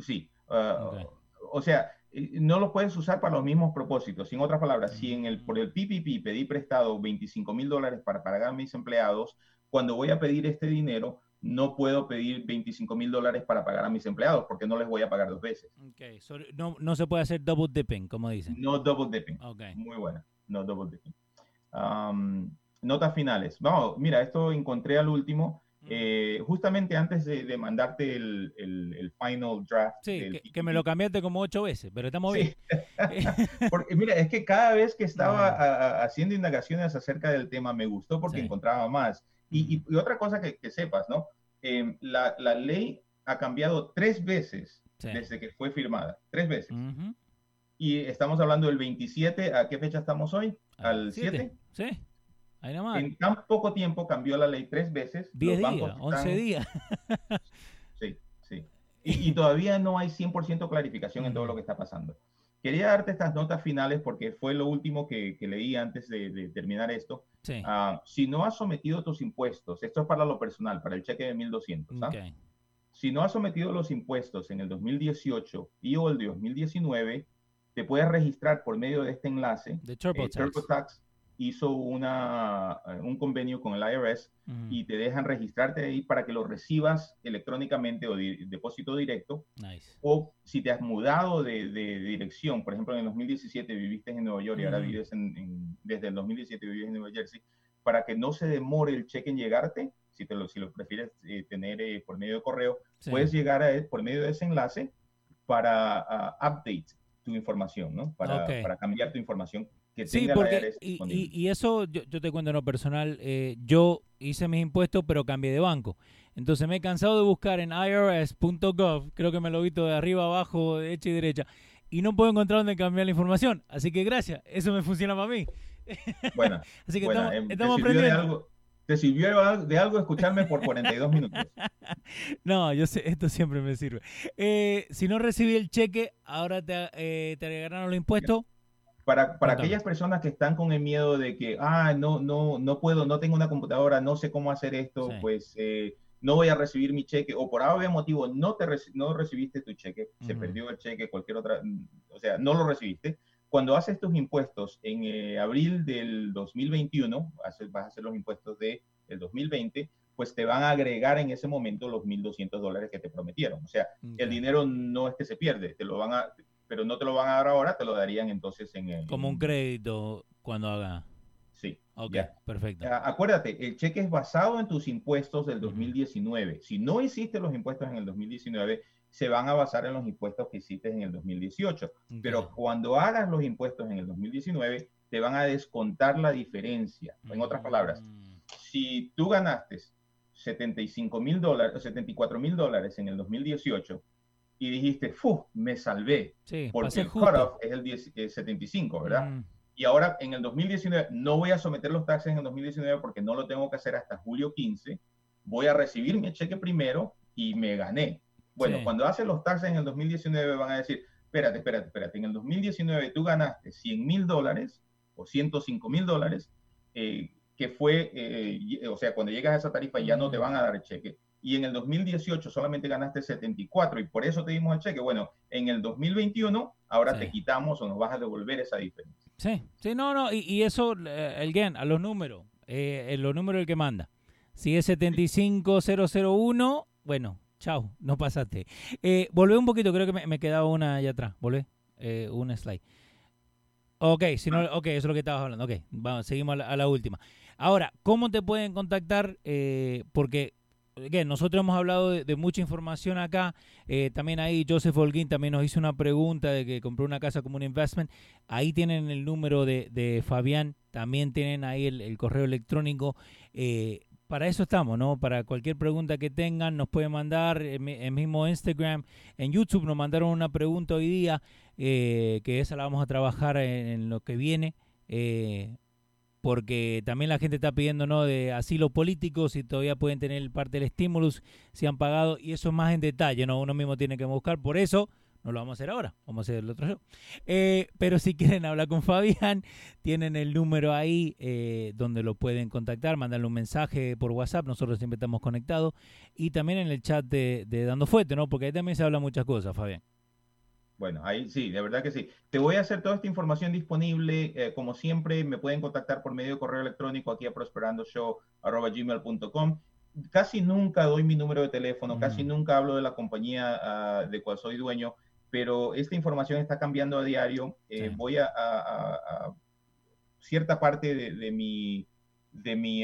Sí. Ok. O sea, eh, no lo puedes usar para los mismos propósitos. En otras palabras, si en el, por el PPP pedí prestado 25 mil dólares para pagar a mis empleados, cuando voy a pedir este dinero, no puedo pedir 25 mil dólares para pagar a mis empleados porque no les voy a pagar dos veces. Ok. So, no, no se puede hacer double dipping, como dicen. No double dipping. Ok. Muy buena. No double dipping. Am, notas finales. Vamos, mira, esto encontré al último. eh, justamente antes de, de mandarte el, el- el final draft. Sí, del que, que me lo cambiaste como ocho veces, pero estamos Sí. bien. [laughs] Porque mira, es que cada vez que estaba No. [laughs] a- a- haciendo indagaciones acerca del tema me gustó porque Sí. encontraba más. Y, y- y otra cosa que, que sepas, ¿no? Em, la, la ley ha cambiado tres veces Sí. desde que fue firmada. Tres veces. Ujú. Y estamos hablando del 27. ¿A qué fecha estamos hoy? ¿Al Siete. 7? Sí. Ahí nomás. En tan poco tiempo cambió la ley tres veces. Diez Los días, bancos once están- días. Sí, sí. Y, y todavía no hay 100% clarificación en todo lo que está pasando. Quería darte estas notas finales porque fue lo último que, que leí antes de, de terminar esto. Sí. Ah, si no has sometido tus impuestos, esto es para lo personal, para el cheque de 1200, ¿ah? Ok. Si no has sometido los impuestos en el 2018 y o el de 2019, te puedes registrar por medio de este enlace. The Eh, TurboTax. Hizo una, eh, un convenio con el IRS Ujú. y te dejan registrarte ahí para que lo recibas electrónicamente o de depósito directo. Nice. O si te has mudado de, de dirección, por ejemplo, en el 2017 viviste en Nueva York y ahora Ujú. vives en, en- desde el 2017 vives en Nueva Jersey, para que no se demore el cheque en llegarte, si, te lo, si lo prefieres eh, tener eh, por medio de correo, Sí. puedes llegar a él por medio de ese enlace para ah, update tu información, ¿no? Para, Ok. para cambiar tu información que Sí, tenga la porque IRS y, disponible. y- y eso yo, yo te cuento en lo personal, eh, yo hice mis impuestos pero cambié de banco. Entonces me he cansado de buscar en irs.gov, creo que me lo he visto de arriba abajo, de derecha y derecha, y no puedo encontrar dónde cambiar la información. Así que gracias, eso me funciona para mí. Bueno, [laughs] Así que estamos, em, estamos aprendiendo. algo, te sirvió de al- de algo escucharme por 42 minutos. [laughs] No, yo sé, esto siempre me sirve. Eh, si no recibí el cheque, ahora te, eh, te agregarán los impuestos. Para, para aquellas personas que están con el miedo de que, ah, no, no, no puedo, no tengo una computadora, no sé cómo hacer esto, Sí. pues eh, no voy a recibir mi cheque, o por algún motivo no, te reci- no recibiste tu cheque, se perdió el cheque, cualquier otra, mm, o sea, no lo recibiste. Cuando haces tus impuestos en eh, abril del 2021, haces- vas a hacer los impuestos de el 2020, pues te van a agregar en ese momento los 1.200 dólares que te prometieron. O sea, el dinero no es que se pierde, te lo van a, pero no te lo van a dar ahora, te lo darían entonces en... el- Como un crédito cuando haga. Sí. Ok, ya. perfecto. Ah, Acuérdate, el cheque es basado en tus impuestos del 2019. Si no hiciste los impuestos en el 2019, se van a basar en los impuestos que hiciste en el 2018. Pero Ok. cuando hagas los impuestos en el 2019, te van a descontar la diferencia. En otras palabras, Mm, si tú ganaste 75 mil dólares, 74 mil dólares en el 2018 y dijiste, ¡fu! Me salvé, Sí, porque el cutoff es el 10 eh, 75, ¿verdad? Mm, Y ahora en el 2019 no voy a someter los taxes en el 2019 porque no lo tengo que hacer hasta julio 15. Voy a recibir mi cheque primero y me gané. Bueno, Sí. cuando haces los taxes en el 2019 van a decir, espérate, espérate, espérate, en el 2019 tú ganaste 100 mil dólares o 105 mil dólares, eh, que fue, eh, o sea, cuando llegas a esa tarifa ya no te van a dar el cheque. Y en el 2018 solamente ganaste 74 y por eso te dimos el cheque. Bueno, en el 2021 ahora Sí. te quitamos o nos vas a devolver esa diferencia. Sí, sí, no, no, y, y eso, eh, again, a los números, eh, los números el que manda. Si es 75001, bueno, chao, no pasaste. Eh, volvé un poquito, creo que me, me quedaba una allá atrás, volvé, eh, un slide. Ok, si no, ok, eso es lo que estabas hablando, ok, vamos, seguimos a la, a la última. Ahora, ¿cómo te pueden contactar? Eh, porque nosotros hemos hablado de, mucha información acá. Eh, también ahí Joseph Holguín también nos hizo una pregunta de que compró una casa como un investment. Ahí tienen el número de, de Fabián, también tienen ahí el, correo electrónico. Eh, para eso estamos, ¿no? Para cualquier pregunta que tengan, nos pueden mandar en mismo Instagram, en YouTube nos mandaron una pregunta hoy día, eh, que esa la vamos a trabajar en, en lo que viene, eh, porque también la gente está pidiendo, ¿no? De asilo político, si todavía pueden tener parte del estímulo, si han pagado, y eso es más en detalle, ¿no? Uno mismo tiene que buscar, por eso no lo vamos a hacer ahora, vamos a hacer el otro show. Eh, pero si [laughs] quieren hablar con Fabián, tienen el número ahí eh, donde lo pueden contactar, mandarle un mensaje por WhatsApp, nosotros siempre estamos conectados, y también en el chat de, de Dando Fuerte, ¿no? Porque ahí también se habla muchas cosas, Fabián. Bueno, ahí sí, de verdad que sí. Te voy a hacer toda esta información disponible. eh, como siempre, me pueden contactar por medio de correo electrónico aquí a prosperandoshow.com. Casi nunca doy mi número de teléfono, casi Mm. nunca hablo de la compañía ah, de cual soy dueño, pero esta información está cambiando a diario. Eh, Sí. Voy a, a- a- a cierta parte de, de mi, de mi,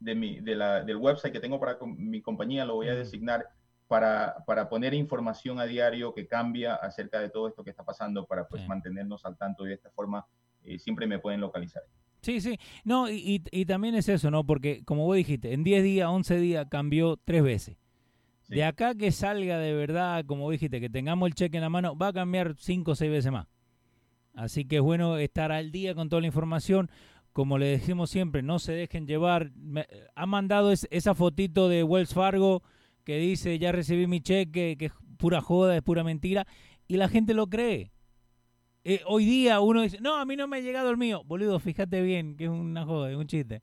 de mi, de la, del website que tengo para mi compañía, lo voy a Mm. designar para, para poner información a diario que cambia acerca de todo esto que está pasando para pues Sí. mantenernos al tanto y de esta forma eh, siempre me pueden localizar. Sí, sí. No, y, y- y también es eso, ¿no? Porque como vos dijiste, en 10 días, 11 días cambió tres veces. Sí. De acá que salga de verdad, como dijiste, que tengamos el cheque en la mano, va a cambiar 5 o 6 veces más. Así que es bueno estar al día con toda la información. Como le decimos siempre, no se dejen llevar. Me, ha mandado es- esa fotito de Wells Fargo que dice, ya recibí mi cheque, que es pura joda, es pura mentira. Y la gente lo cree. Eh, hoy día uno dice, no, a mí no me ha llegado el mío. Boludo, fíjate bien que es una joda, es un chiste.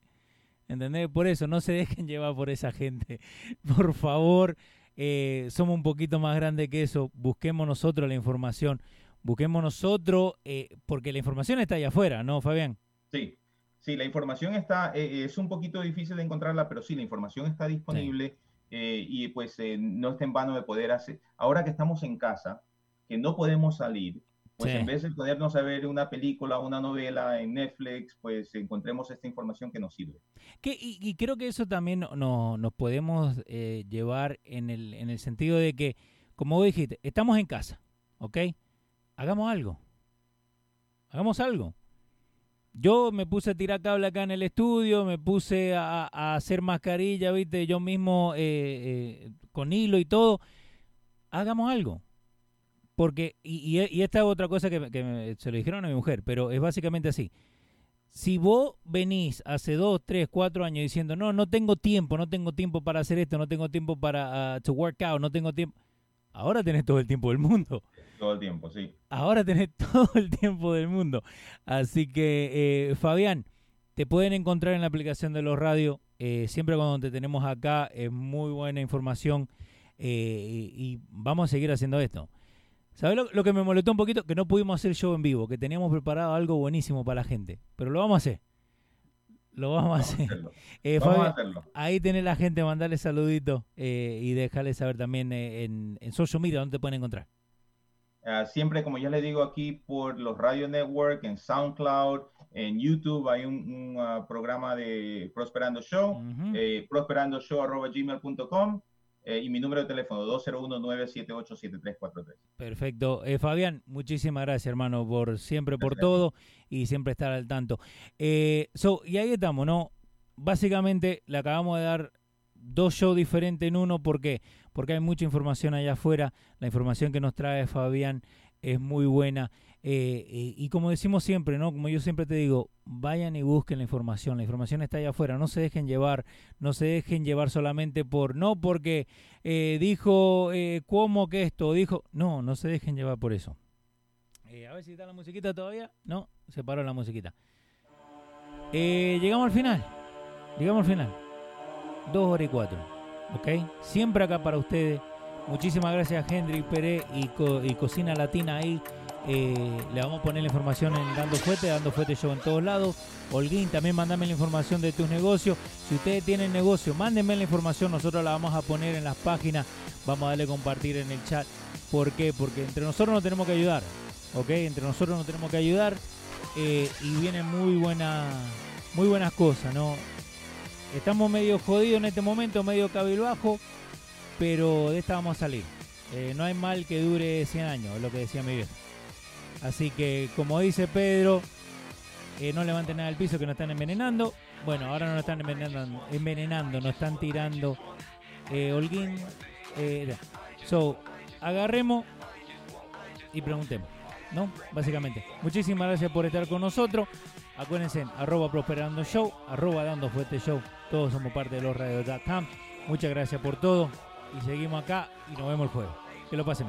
¿Entendés? Por eso, no se dejen [laughs] llevar por esa gente. [laughs] Por favor, eh, somos un poquito más grandes que eso. Busquemos nosotros la información. Busquemos nosotros, eh, porque la información está allá afuera, ¿no, Fabián? Sí, sí, la información está, eh, es un poquito difícil de encontrarla, pero sí, la información está disponible eh, y pues eh, no está en vano de poder hacer. Ahora que estamos en casa, que no podemos salir, pues Sí. en vez de ponernos a ver una película, una novela en Netflix, pues encontremos esta información que nos sirve. Que, y, y creo que eso también no- no- nos podemos eh, llevar en el, en el sentido de que, como vos dijiste, estamos en casa, ¿ok? Hagamos algo. Hagamos algo. Yo me puse a tirar cable acá en el estudio, me puse a, hacer mascarilla, ¿viste? Yo mismo eh, eh, con hilo y todo. Hagamos algo. Porque, y, y- y esta es otra cosa que, que me- se lo dijeron a mi mujer, pero es básicamente así. Si vos venís hace dos, tres, cuatro años diciendo, no, no tengo tiempo, no tengo tiempo para hacer esto, no tengo tiempo para ah, to work out, no tengo tiempo. Ahora tenés todo el tiempo del mundo. Todo el tiempo, sí. Ahora tenés [laughs] todo el tiempo del mundo. Así que, eh, Fabián, te pueden encontrar en la aplicación de los radios. eh, siempre cuando te tenemos acá es muy buena información eh, y, y vamos a seguir haciendo esto. ¿Sabes lo, lo que me molestó un poquito? Que no pudimos hacer show en vivo, que teníamos preparado algo buenísimo para la gente. Pero lo vamos a hacer. Lo vamos a Vamos a hacer. hacerlo. [laughs] Eh, Vamos a Fabián, hacerlo. ahí tenés la gente, mandarle saluditos eh, y dejarles saber también en, en social media dónde te pueden encontrar. Ah, siempre, como ya les digo aquí, por los Radio Network, en SoundCloud, en YouTube, hay un, un, ah, programa de Prosperando Show, Ujú. eh, prosperandoshow.gmail.com eh, y mi número de teléfono 201-978-7343. Perfecto. Eh, Fabián, muchísimas gracias, hermano, por siempre, por Gracias todo y siempre estar al tanto. Eh, so, y ahí estamos, ¿no? Básicamente le acabamos de dar dos shows diferentes en uno. ¿Por qué? Porque hay mucha información allá afuera. La información que nos trae Fabián es muy buena. Eh, y, y como decimos siempre, ¿no? Como yo siempre te digo, vayan y busquen la información. La información está allá afuera. No se dejen llevar, no se dejen llevar solamente por, no porque eh, dijo eh, cómo que esto, dijo, no, no se dejen llevar por eso. Eh, a ver si está la musiquita todavía. No, se paró la musiquita. Eh, llegamos al final. Llegamos al final. Dos horas y cuatro. ¿Ok? Siempre acá para ustedes. Muchísimas gracias a Hendrik Pérez y, y Cocina Latina ahí. Eh, le vamos a poner la información en Dando Fuete, Dando Fuete Show en todos lados. Holguín, también mándame la información de tus negocios. Si ustedes tienen negocio, mándenme la información. Nosotros la vamos a poner en las páginas. Vamos a darle compartir en el chat. ¿Por qué? Porque entre nosotros nos tenemos que ayudar. ¿Ok? Entre nosotros nos tenemos que ayudar. eh, y vienen muy, buena, muy buenas cosas, ¿no? Estamos medio jodidos en este momento, medio cabilbajo, pero de esta vamos a salir. Eh, no hay mal que dure 100 años, lo que decía mi viejo. Así que, como dice Pedro, eh, no levanten nada al piso que nos están envenenando. Bueno, ahora no nos están envenenando, envenenando nos están tirando eh, holguín. eh, so, agarremos y preguntemos, ¿no? Básicamente. Muchísimas gracias por estar con nosotros. Acuérdense, arroba prosperando show, arroba dando fuerte show. Todos somos parte de los radios.com. Muchas gracias por todo. Y seguimos acá y nos vemos el jueves. Que lo pasen.